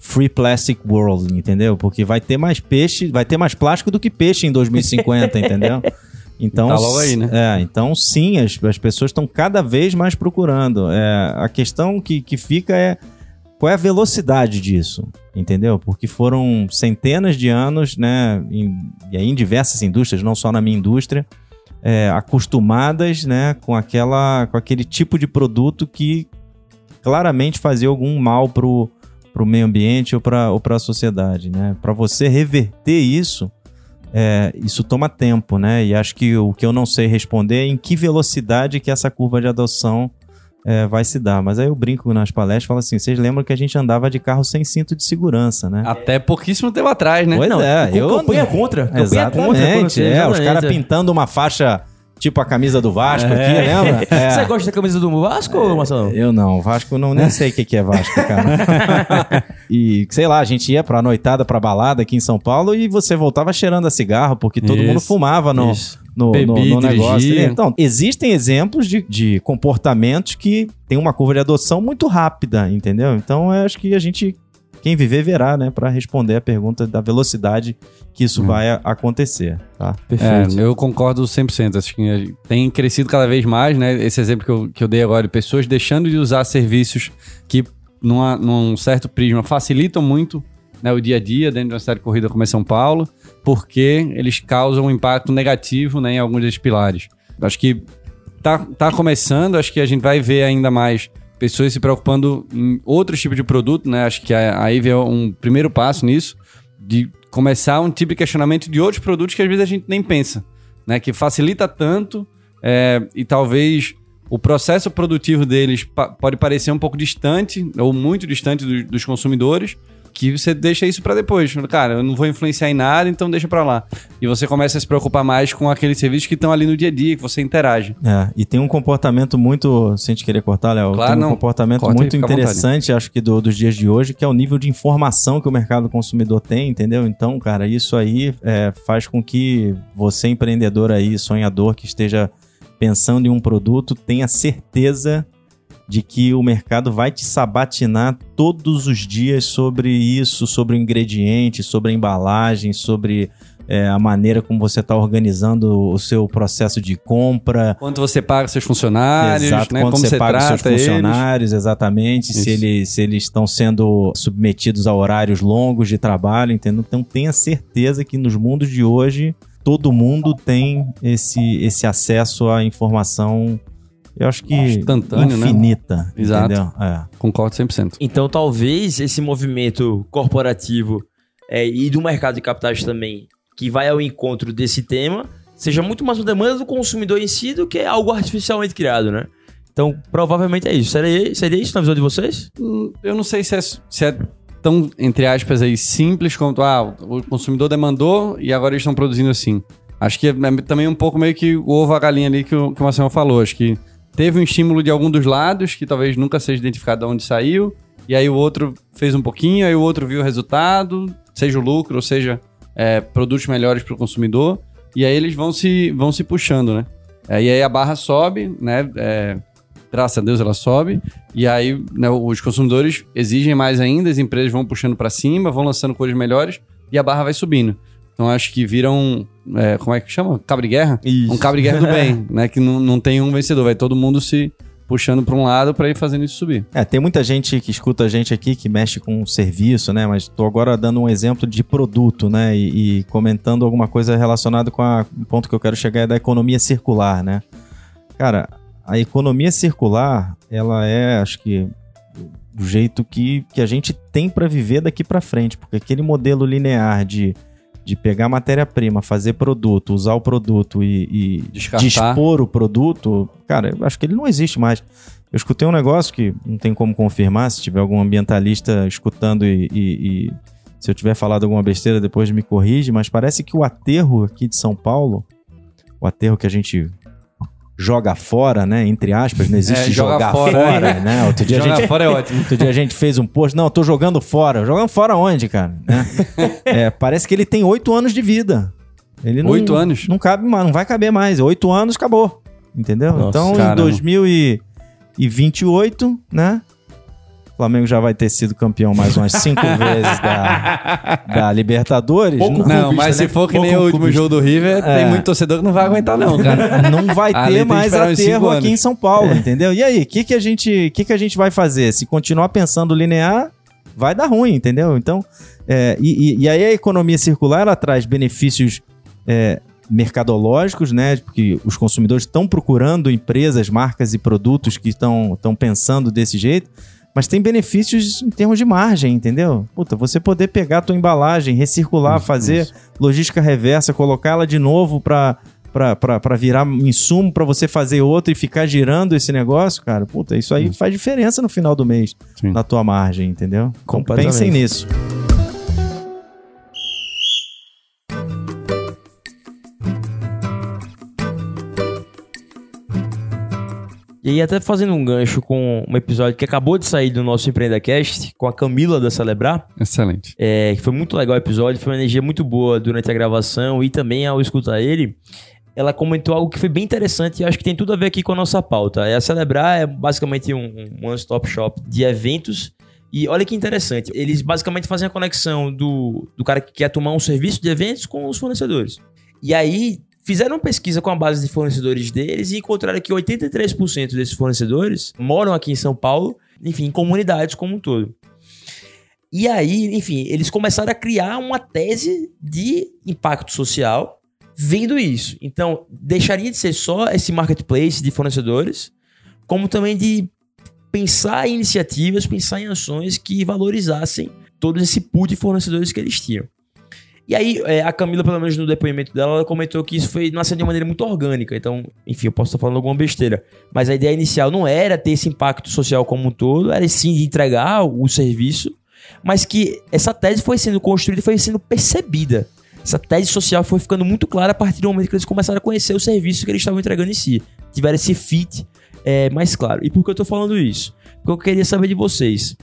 free plastic world, entendeu? Porque vai ter mais peixe, vai ter mais plástico do que peixe em 2050, <laughs> entendeu? Então, tá logo aí, né? É, então sim, as, as pessoas estão cada vez mais procurando. É, a questão que, que fica é qual é a velocidade disso, entendeu? Porque foram centenas de anos, né, em, e aí em diversas indústrias, não só na minha indústria, é, acostumadas, né, com aquela, com aquele tipo de produto que claramente fazia algum mal pro, pro meio ambiente ou para ou a sociedade, né? Para você reverter isso, é, isso toma tempo, né? E acho que o que eu não sei responder é em que velocidade que essa curva de adoção é, vai se dar. Mas aí eu brinco nas palestras e falo assim: vocês lembram que a gente andava de carro sem cinto de segurança, né? Até pouquíssimo tempo atrás, né? Pois Não, é, eu. campanha contra. Campanha Exatamente, contra é, os exatamente, caras é. pintando uma faixa tipo a camisa do Vasco aqui, lembra? <laughs> É. Você gosta da camisa do Vasco, Marcelão? Eu não, Vasco eu não nem sei o que que é Vasco, cara. <laughs> e sei lá, a gente ia pra noitada, pra balada aqui em São Paulo e você voltava cheirando a cigarro, porque todo Isso, mundo fumava no, Isso. No, Bebia, no, no negócio. dirigia. Então, existem exemplos de, de comportamentos que tem uma curva de adoção muito rápida, entendeu? Então, eu acho que a gente, quem viver, verá, né? Pra responder a pergunta da velocidade que isso vai a- acontecer, tá? É, eu concordo 100%. Acho que tem crescido cada vez mais, né? Esse exemplo que eu, que eu dei agora, de pessoas deixando de usar serviços que, numa, num certo prisma, facilitam muito né, o dia a dia dentro de uma cidade de corrida como é São Paulo, porque eles causam um impacto negativo né, em alguns desses pilares. Acho que tá, tá começando, acho que a gente vai ver ainda mais pessoas se preocupando em outros tipos de produto, né? Acho que a, Eve é um primeiro passo nisso, de começar um tipo de questionamento de outros produtos que às vezes a gente nem pensa, né? Que facilita tanto é, e talvez o processo produtivo deles pa- pode parecer um pouco distante ou muito distante do- dos consumidores, que você deixa isso para depois. Cara, eu não vou influenciar em nada, então deixa para lá. E você começa a se preocupar mais com aqueles serviços que estão ali no dia a dia, que você interage. É, e tem um comportamento muito. Sem te querer cortar, Léo, Claro, tem um não. comportamento Corta muito interessante, acho que do- dos dias de hoje, que é o nível de informação que o mercado consumidor tem, entendeu? Então, cara, isso aí é, faz com que você, empreendedor aí, sonhador, que esteja pensando em um produto, tenha certeza de que o mercado vai te sabatinar todos os dias sobre isso, sobre o ingrediente, sobre a embalagem, sobre é, a maneira como você está organizando o seu processo de compra. Quanto você paga seus funcionários, Exato, né? quando Como você, você paga os seus trata eles. funcionários, exatamente, se eles, se eles estão sendo submetidos a horários longos de trabalho, entendeu? Então tenha certeza que nos mundos de hoje todo mundo tem esse, esse acesso à informação, eu acho que Instantâneo, né? infinita, Exato. entendeu? É. Concordo 100%. Então, talvez esse movimento corporativo é, e do mercado de capitais também, que vai ao encontro desse tema, seja muito mais uma demanda do consumidor em si do que algo artificialmente criado, né? Então, provavelmente é isso. Seria, seria isso na visão de vocês? Hum, Eu não sei se é, se é tão, entre aspas, aí, simples quanto, ah, o consumidor demandou e agora eles estão produzindo assim. Acho que é também um pouco meio que o ovo a galinha ali que o, que o Marcelo falou. Acho que teve um estímulo de algum dos lados, que talvez nunca seja identificado de onde saiu, e aí o outro fez um pouquinho, aí o outro viu o resultado, seja o lucro, ou seja, é, produtos melhores para o consumidor, e aí eles vão se, vão se puxando, né? É, e aí a barra sobe, né? É, graças a Deus ela sobe, e aí né, os consumidores exigem mais ainda, as empresas vão puxando para cima, vão lançando coisas melhores, e a barra vai subindo. Então acho que vira um. é, como é que chama? Cabo de guerra? Isso. Um cabo de guerra do bem, <laughs> né? Que não, não tem um vencedor, vai todo mundo se puxando para um lado para ir fazendo isso subir. É, tem muita gente que escuta a gente aqui que mexe com serviço, né? Mas estou agora dando um exemplo de produto, né? E, e comentando alguma coisa relacionada com a- o ponto que eu quero chegar é da economia circular, né? Cara, a economia circular, ela é, acho que, o jeito que, que a gente tem para viver daqui para frente, porque aquele modelo linear de, de pegar matéria-prima, fazer produto, usar o produto e, e Descartar. dispor o produto, cara, eu acho que ele não existe mais. Eu escutei um negócio que não tem como confirmar, se tiver algum ambientalista escutando e, e- e se eu tiver falado alguma besteira depois me corrige, mas parece que o aterro aqui de São Paulo, o aterro que a gente joga fora, né, entre aspas, não existe É, joga jogar fora, fora, é. né? Outro dia a Jogar gente fora é ótimo. Outro dia a gente fez um post. Não, eu tô jogando fora. Jogando fora onde, cara? Né? É, parece que ele tem oito anos de vida. Ele não, Oito anos? Não cabe mais, não vai caber mais. Oito anos, acabou. Entendeu? Nossa, então, caramba. em 2028, né? O Flamengo já vai ter sido campeão mais umas cinco <laughs> vezes da, da Libertadores. Pouco Não- Não, mas se for que nem o último jogo do River, tem muito torcedor que não vai aguentar, não, <laughs> cara. não vai ter mais aterro aqui em São Paulo, entendeu? E aí, o que, que, a gente, que, que a gente vai fazer? Se continuar pensando linear, vai dar ruim, entendeu? Então, é, e, e- e aí a economia circular, ela traz benefícios é, mercadológicos, né? Porque os consumidores estão procurando empresas, marcas e produtos que estão estão pensando desse jeito, mas tem benefícios em termos de margem, entendeu? Puta, você poder pegar a tua embalagem, recircular, fazer logística reversa, colocá-la de novo para para virar insumo para você fazer outro e ficar girando esse negócio, cara, puta, isso aí faz diferença no final do mês Sim. na tua margem, entendeu? Então, pensem nisso. E aí, até fazendo um gancho com um episódio que acabou de sair do nosso EmpreendaCast, com a Camila da Celebrar, Excelente. é, que foi muito legal o episódio, foi uma energia muito boa durante a gravação e também ao escutar ele, ela comentou algo que foi bem interessante e acho que tem tudo a ver aqui com a nossa pauta. É, a Celebrar é basicamente um, um one-stop shop de eventos e olha que interessante, eles basicamente fazem a conexão do, do cara que quer tomar um serviço de eventos com os fornecedores. E aí, fizeram uma pesquisa com a base de fornecedores deles e encontraram que 83% desses fornecedores moram aqui em São Paulo, enfim, em comunidades como um todo. E aí, enfim, eles começaram a criar uma tese de impacto social vendo isso. Então, deixaria de ser só esse marketplace de fornecedores, como também de pensar em iniciativas, pensar em ações que valorizassem todo esse pool de fornecedores que eles tinham. E aí, é, a Camila, pelo menos no depoimento dela, ela comentou que isso foi nasceu de uma maneira muito orgânica. Então, enfim, eu posso estar falando alguma besteira. Mas a ideia inicial não era ter esse impacto social como um todo, era sim de entregar o serviço, mas que essa tese foi sendo construída e foi sendo percebida. Essa tese social foi ficando muito clara a partir do momento que eles começaram a conhecer o serviço que eles estavam entregando em si. Tiveram esse fit é, mais claro. E por que eu tô falando isso? Porque eu queria saber de vocês.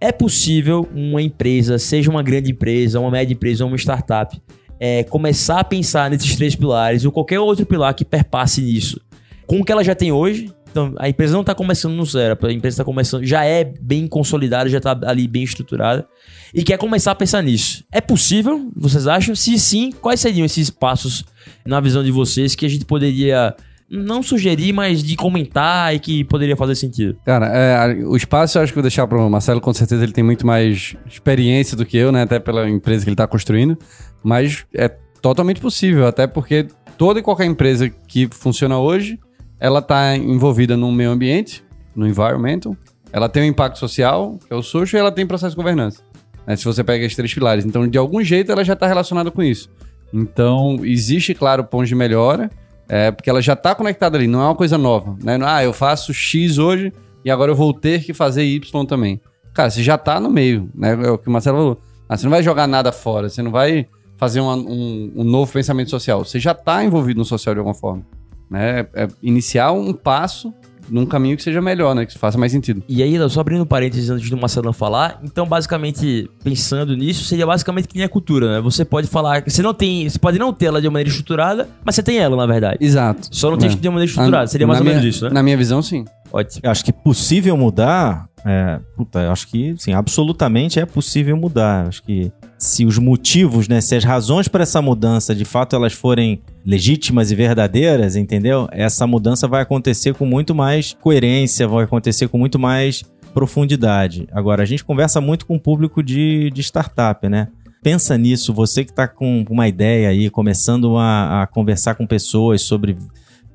É possível uma empresa, seja uma grande empresa, uma média empresa ou uma startup, é, começar a pensar nesses três pilares ou qualquer outro pilar que perpasse nisso com o que ela já tem hoje? Então, a empresa não está começando no zero, a empresa está começando, já é bem consolidada, já está ali bem estruturada e quer começar a pensar nisso. É possível? Vocês acham? Se sim, quais seriam esses passos na visão de vocês que a gente poderia não sugerir, mas de comentar e que poderia fazer sentido? Cara, é, o espaço eu acho que vou deixar para o Marcelo, com certeza ele tem muito mais experiência do que eu, né? Até pela empresa que ele está construindo. Mas é totalmente possível, até porque toda e qualquer empresa que funciona hoje, ela está envolvida no meio ambiente, no environmental, ela tem um impacto social, que é o social, e ela tem processo de governança. né? Se você pega esses três pilares. Então, de algum jeito, ela já está relacionada com isso. Então, existe, claro, pontos de melhora, É, porque ela já está conectada ali, não é uma coisa nova. Né? Ah, eu faço X hoje e agora eu vou ter que fazer Y também. Cara, você já está no meio, né? É o que o Marcelo falou. Ah, você não vai jogar nada fora, você não vai fazer uma, um, um, novo pensamento social. Você já está envolvido no social de alguma forma. Né? É iniciar um passo num caminho que seja melhor, né? Que faça mais sentido. E aí, só abrindo parênteses antes do Marcelão falar, então, basicamente, pensando nisso, seria basicamente que nem a cultura, né? Você pode falar que você não tem. Você pode não ter ela de maneira estruturada, mas você tem ela, na verdade. Exato. Só não tem é. de maneira estruturada. Seria mais na ou minha, menos isso, né? Na minha visão, sim. Ótimo. Eu acho que possível mudar, é, puta, eu acho que sim, absolutamente é possível mudar. Eu acho que se os motivos, né, se as razões para essa mudança de fato elas forem legítimas e verdadeiras, entendeu? Essa mudança vai acontecer com muito mais coerência, vai acontecer com muito mais profundidade. Agora, a gente conversa muito com o público de, de startup, né? Pensa nisso, você que está com uma ideia aí, começando a, a conversar com pessoas sobre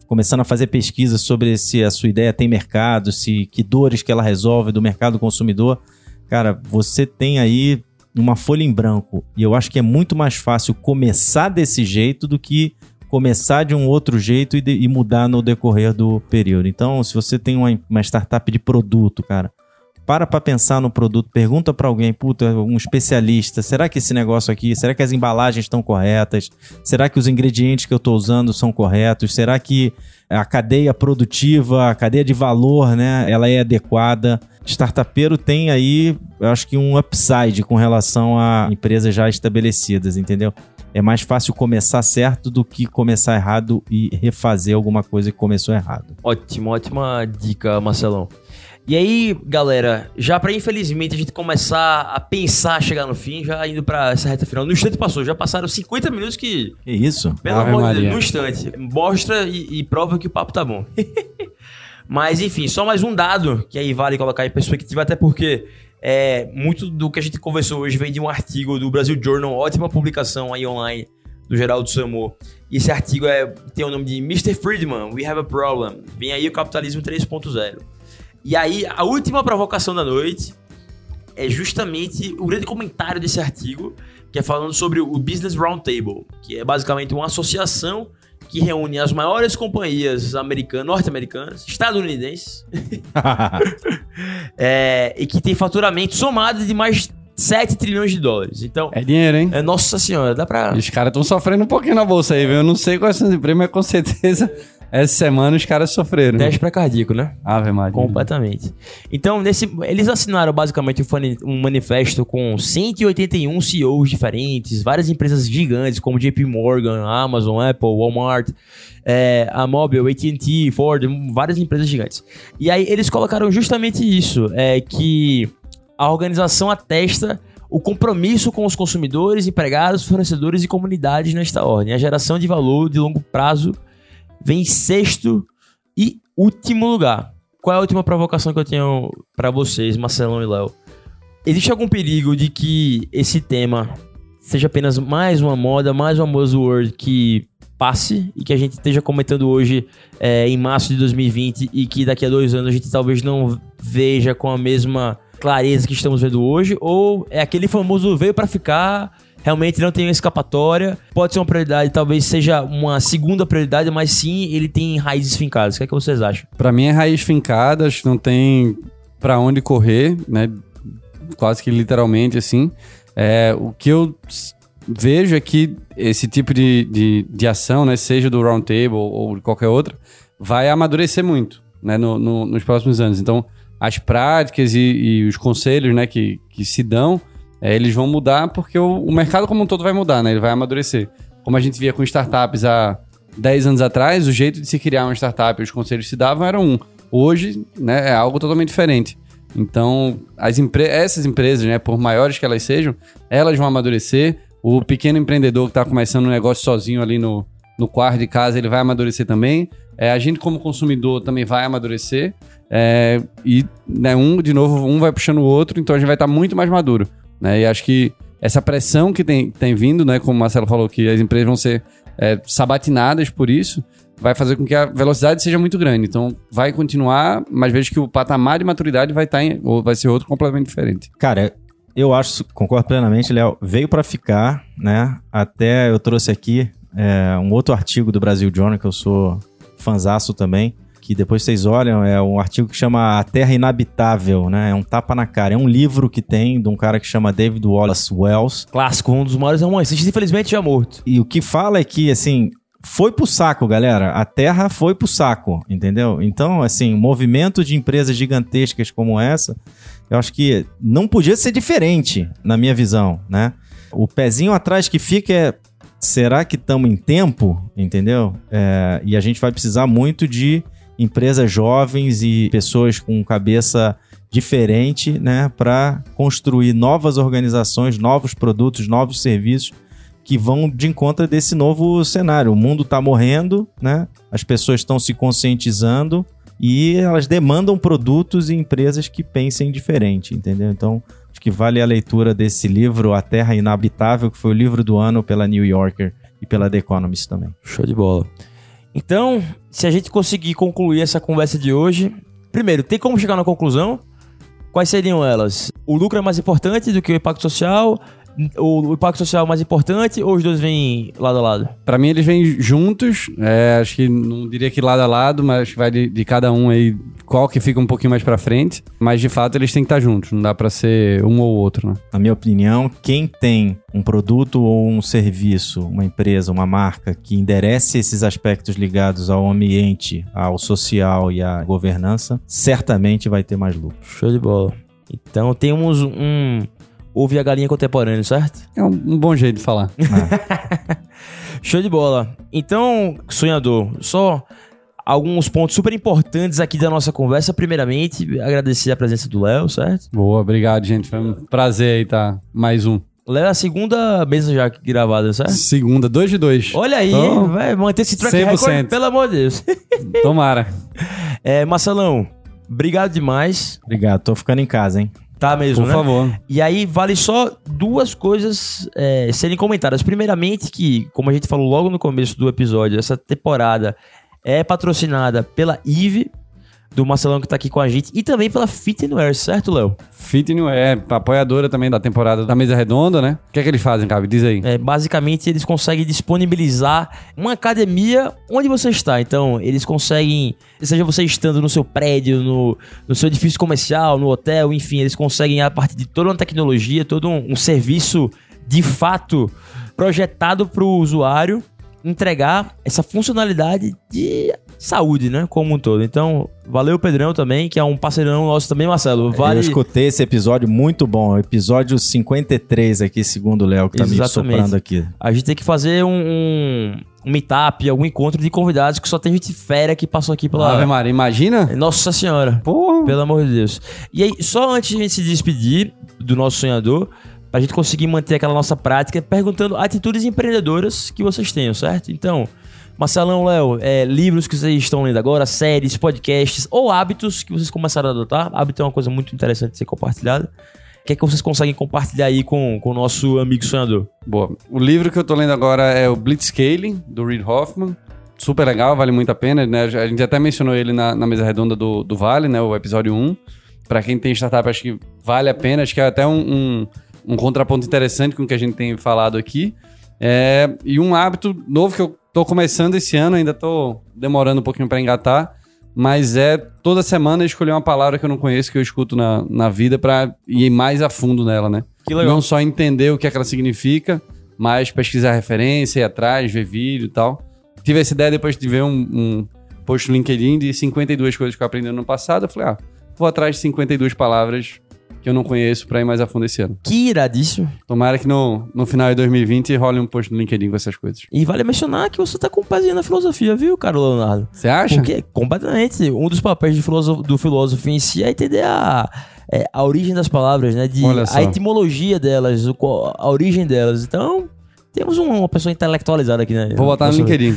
começando a fazer pesquisa sobre se a sua ideia tem mercado, se que dores que ela resolve do mercado consumidor, cara, você tem aí uma folha em branco. E eu acho que é muito mais fácil começar desse jeito do que começar de um outro jeito e, de, e mudar no decorrer do período. Então, se você tem uma, uma startup de produto, cara, para para pensar no produto, pergunta para alguém, puta, um especialista, será que esse negócio aqui, será que as embalagens estão corretas? Será que os ingredientes que eu estou usando são corretos? Será que a cadeia produtiva, a cadeia de valor, né, ela é adequada? Startupeiro tem aí, eu acho que um upside com relação a empresas já estabelecidas, entendeu? É mais fácil começar certo do que começar errado e refazer alguma coisa que começou errado. Ótimo, ótima dica, Marcelão. E aí, galera, já para infelizmente a gente começar a pensar chegar no fim, já indo para essa reta final. No instante passou, já passaram 50 minutos que. Que isso? Pelo Ave amor de. Deus, no instante. Mostra e, e prova que o papo tá bom. <laughs> Mas enfim, só mais um dado que aí vale colocar em perspectiva, até porque é, muito do que a gente conversou hoje vem de um artigo do Brasil Journal, ótima publicação aí online do Geraldo Samor. E esse artigo é, tem o nome de Mr. Friedman, We Have a Problem. Vem aí o capitalismo 3.0. E aí, a última provocação da noite é justamente o grande comentário desse artigo, que é falando sobre o Business Roundtable, que é basicamente uma associação que reúne as maiores companhias americanas, norte-americanas, estadunidenses, <laughs> é, e que tem faturamento somado de mais 7 trilhões de dólares. Então, É dinheiro, hein? é, nossa senhora, dá pra... E os caras estão sofrendo um pouquinho na bolsa aí, viu? Eu não sei quais são as empresas, mas com certeza essa semana os caras sofreram. Teste pré-cardíaco, né? Ave Maria. Completamente. Então, nesse, eles assinaram basicamente um um manifesto com 181 CEOs diferentes, várias empresas gigantes como JP Morgan, Amazon, Apple, Walmart, é, a Mobile, AT&T, Ford, várias empresas gigantes. E aí eles colocaram justamente isso, é que a organização atesta o compromisso com os consumidores, empregados, fornecedores e comunidades nesta ordem. A geração de valor de longo prazo vem em sexto e último lugar. Qual é a última provocação que eu tenho pra vocês, Marcelão e Léo? Existe algum perigo de que esse tema seja apenas mais uma moda, mais uma buzzword que passe e que a gente esteja comentando hoje é, em março de 2020 e que daqui a dois anos a gente talvez não veja com a mesma clareza que estamos vendo hoje? Ou é aquele famoso veio pra ficar, realmente não tem escapatória, pode ser uma prioridade, talvez seja uma segunda prioridade, mas sim ele tem raízes fincadas. O que é que vocês acham? Pra mim é raiz fincada, acho que não tem pra onde correr, né? Quase que literalmente, assim. É, o que eu vejo é que esse tipo de, de, de ação, né? Seja do Roundtable ou de qualquer outra, vai amadurecer muito, né? No, no- nos próximos anos. Então, as práticas e, e os conselhos, né? Que, que se dão, é, eles vão mudar porque o, o mercado como um todo vai mudar, né? Ele vai amadurecer. Como a gente via com startups há 10 anos atrás, o jeito de se criar uma startup e os conselhos que se davam era um. Hoje, né, é algo totalmente diferente. Então, as empre essas empresas, né, por maiores que elas sejam, elas vão amadurecer. O pequeno empreendedor que está começando um negócio sozinho ali no, no quarto de casa, ele vai amadurecer também. É, a gente, como consumidor, também vai amadurecer. É, e né, um, de novo, um vai puxando o outro, então a gente vai estar muito mais maduro. Né? E acho que essa pressão que tem, tem vindo, né, como o Marcelo falou, que as empresas vão ser é, sabatinadas por isso, vai fazer com que a velocidade seja muito grande. Então, vai continuar, mas vejo que o patamar de maturidade vai estar em, ou vai ser outro completamente diferente. Cara, eu acho, concordo plenamente, Léo. Veio pra ficar, né? Até eu trouxe aqui é, um outro artigo do Brasil Journal, que eu sou fanzaço também, que depois vocês olham, é um artigo que chama A Terra Inabitável, né? É um tapa na cara. É um livro que tem de um cara que chama David Wallace Wells. Clássico, um dos maiores romancistas, infelizmente já morto. E o que fala é que, assim, foi pro saco, galera. A Terra foi pro saco, entendeu? Então, assim, movimento de empresas gigantescas como essa, eu acho que não podia ser diferente, na minha visão, né? O pezinho atrás que fica é. Será que estamos em tempo? Entendeu? É, e a gente vai precisar muito de empresas jovens e pessoas com cabeça diferente, né, para construir novas organizações, novos produtos, novos serviços que vão de encontro desse novo cenário. O mundo está morrendo, né? As pessoas estão se conscientizando e elas demandam produtos e empresas que pensem diferente, entendeu? Então, acho que vale a leitura desse livro, A Terra Inabitável, que foi o livro do ano pela New Yorker e pela The Economist também. Show de bola. Então, se a gente conseguir concluir essa conversa de hoje, primeiro, tem como chegar na conclusão? Quais seriam elas? O lucro é mais importante do que o impacto social? O impacto social é mais importante ou os dois vêm lado a lado? Para mim, eles vêm juntos. É, acho que não diria que lado a lado, mas acho que vai de, de cada um aí, qual que fica um pouquinho mais para frente. Mas de fato, eles têm que estar juntos. Não dá para ser um ou outro, né? Na minha opinião, quem tem um produto ou um serviço, uma empresa, uma marca que enderece esses aspectos ligados ao ambiente, ao social e à governança, certamente vai ter mais lucro. Show de bola. Então temos um Ouve a galinha contemporânea, certo? É um, um bom jeito de falar. <laughs> Show de bola. Então, sonhador, só alguns pontos super importantes aqui da nossa conversa. Primeiramente, agradecer a presença do Léo, certo? Boa, obrigado, gente. Foi um prazer aí estar tá? mais um. Léo é a segunda mesa já gravada, certo? Segunda, dois de dois. Olha aí, então, vai manter esse track 100%. record, pelo amor de Deus. Tomara. <laughs> É, Marcelão, obrigado demais. Obrigado, tô ficando em casa, hein? Tá mesmo, Por né? favor. E aí vale só duas coisas é, serem comentadas. Primeiramente que, como a gente falou logo no começo do episódio, essa temporada é patrocinada pela Eve, do Marcelão que tá aqui com a gente, e também pela Fitness, certo, Léo? Fitness é apoiadora também da temporada da Mesa Redonda, né? O que é que eles fazem, Cabe? Diz aí. É, basicamente, eles conseguem disponibilizar uma academia onde você está. Então, eles conseguem, seja você estando no seu prédio, no, no seu edifício comercial, no hotel, enfim, eles conseguem, a partir de toda uma tecnologia, todo um, um serviço de fato projetado para o usuário entregar essa funcionalidade de saúde, né? Como um todo. Então, valeu Pedrão também, que é um parceirão nosso também, Marcelo. Vale... Eu escutei esse episódio muito bom. Episódio 53 aqui, segundo o Léo, que tá Exatamente. me soprando aqui. A gente tem que fazer um, um, um meetup, algum encontro de convidados que só tem gente fera que passou aqui pela... Ave Maria, imagina? Nossa Senhora. Porra. Pelo amor de Deus. E aí, só antes de a gente se despedir do nosso sonhador pra gente conseguir manter aquela nossa prática, perguntando atitudes empreendedoras que vocês tenham, certo? Então, Marcelão, Léo, é, livros que vocês estão lendo agora, séries, podcasts ou hábitos que vocês começaram a adotar. Hábito é uma coisa muito interessante de ser compartilhada. O que é que vocês conseguem compartilhar aí com, com o nosso amigo sonhador? Boa. O livro que eu tô lendo agora é o Blitzscaling, do Reid Hoffman. Super legal, vale muito a pena, né? A gente até mencionou ele na, na mesa redonda do, do Vale, né? O episódio 1. Para quem tem startup, acho que vale a pena. Acho que é até um, um um contraponto interessante com o que a gente tem falado aqui. É, e um hábito novo que eu tô começando esse ano, ainda tô demorando um pouquinho para engatar, mas é toda semana escolher uma palavra que eu não conheço, que eu escuto na, na vida, para ir mais a fundo nela, né? Que legal. Não só entender o que, é que ela significa, mas pesquisar referência, ir atrás, ver vídeo e tal. Tive essa ideia depois de ver um, um post no LinkedIn de 52 coisas que eu aprendi no ano passado. Eu falei, ah, vou atrás de 52 palavras que eu não conheço pra ir mais a fundo esse ano. Que iradíssimo. Tomara que no, no final de 2020 role um post no LinkedIn com essas coisas. E vale mencionar que você tá com pezinho na filosofia, viu, cara Leonardo? Você acha? Porque, completamente, um dos papéis filósofo, do filósofo em si é entender a, é, a origem das palavras, né? De, a etimologia delas, a origem delas. Então, temos uma pessoa intelectualizada aqui, né? Vou botar no LinkedIn.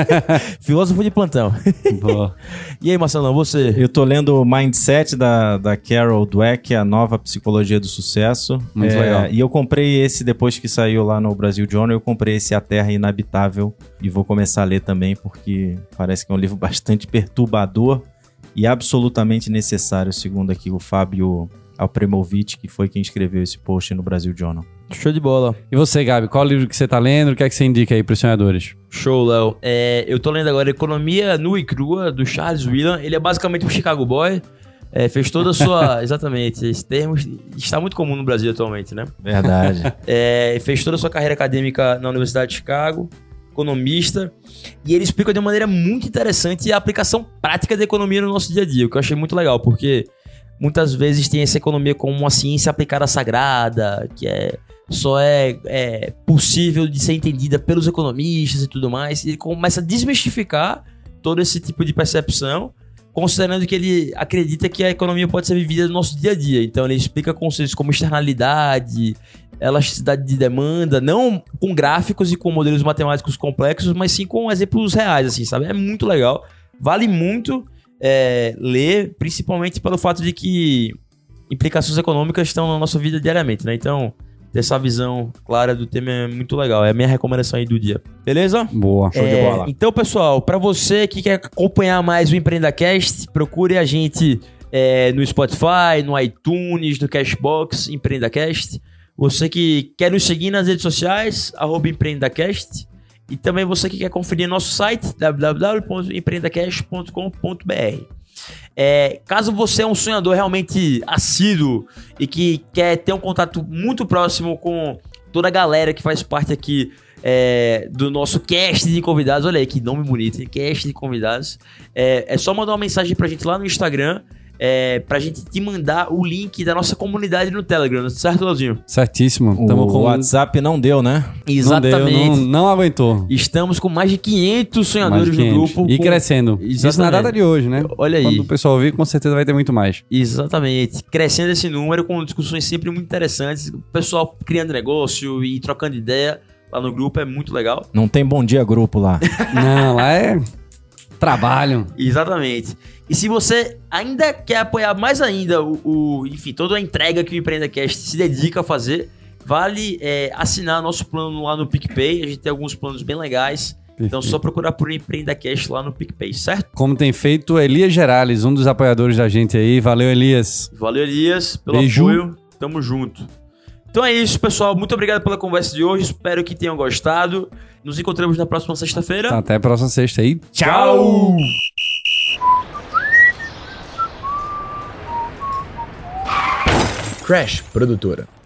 <laughs> Filósofo de plantão. Boa. <laughs> E aí, Marcelão, você? Eu tô lendo o Mindset da, da Carol Dweck, a nova psicologia do sucesso. Muito é, legal. E eu comprei esse depois que saiu lá no Brasil Journal. Eu comprei esse A Terra Inabitável e vou começar a ler também, porque parece que é um <laughs> livro bastante perturbador e absolutamente necessário, segundo aqui o Fábio Abramovich, que foi quem escreveu esse post no Brasil Journal. Show de bola. E você, Gabi, qual livro que você tá lendo? O que é que você indica aí pros sonhadores? Show, Léo. É, eu tô lendo agora Economia Nua e Crua, do Charles Whelan. Ele é basicamente um Chicago Boy. É, fez toda a sua. <laughs> exatamente, esse termo está muito comum no Brasil atualmente, né? Verdade. <laughs> É, fez toda a sua carreira acadêmica na Universidade de Chicago, economista, e ele explica de uma maneira muito interessante a aplicação prática da economia no nosso dia a dia, o que eu achei muito legal, porque muitas vezes tem essa economia como uma ciência aplicada sagrada, que é só é, é possível de ser entendida pelos economistas e tudo mais, ele começa a desmistificar todo esse tipo de percepção considerando que ele acredita que a economia pode ser vivida no nosso dia a dia. Então ele explica conceitos como externalidade, elasticidade de demanda, não com gráficos e com modelos matemáticos complexos, mas sim com exemplos reais, assim, sabe? É muito legal. Vale muito é, ler, principalmente pelo fato de que implicações econômicas estão na nossa vida diariamente, né? Então, ter essa visão clara do tema é muito legal. É a minha recomendação aí do dia. Beleza? Boa. Show de bola. Então, pessoal, para você que quer acompanhar mais o EmpreendaCast, procure a gente é, no Spotify, no iTunes, no Cashbox, EmpreendaCast. Você que quer nos seguir nas redes sociais, arroba EmpreendaCast. E também você que quer conferir nosso site, www.empreendacast.com.br. É, caso você é um sonhador realmente assíduo e que quer ter um contato muito próximo com toda a galera que faz parte aqui é, do nosso cast de convidados, olha aí que nome bonito, hein? cast de convidados, é, é só mandar uma mensagem pra gente lá no Instagram é, pra gente te mandar o link da nossa comunidade no Telegram, certo, Leozinho? Certíssimo. O Tamo com... WhatsApp não deu, né? Exatamente. Não, deu, não, não aguentou. Estamos com mais de 500 sonhadores Mais de 500. no grupo. E com- crescendo. Isso na Exatamente. data de hoje, né? Olha aí. Quando o pessoal ouvir, com certeza vai ter muito mais. Exatamente. Crescendo esse número com discussões sempre muito interessantes. O pessoal criando negócio e trocando ideia lá no grupo é muito legal. Não tem bom dia grupo lá. <laughs> Não, lá é trabalho. Exatamente. E se você ainda quer apoiar mais ainda o, o- enfim, toda a entrega que o EmpreendaCast se dedica a fazer, vale é, assinar nosso plano lá no PicPay. A gente tem alguns planos bem legais. Então, só procurar por EmpreendaCast lá no PicPay, certo? Como tem feito Elias Gerales, um dos apoiadores da gente aí. Valeu, Elias. Valeu, Elias, pelo Beijo. apoio. Tamo junto. Então é isso, pessoal. Muito obrigado pela conversa de hoje. Espero que tenham gostado. Nos encontramos na próxima sexta-feira. Até a próxima sexta aí. Tchau! Crash Produtora.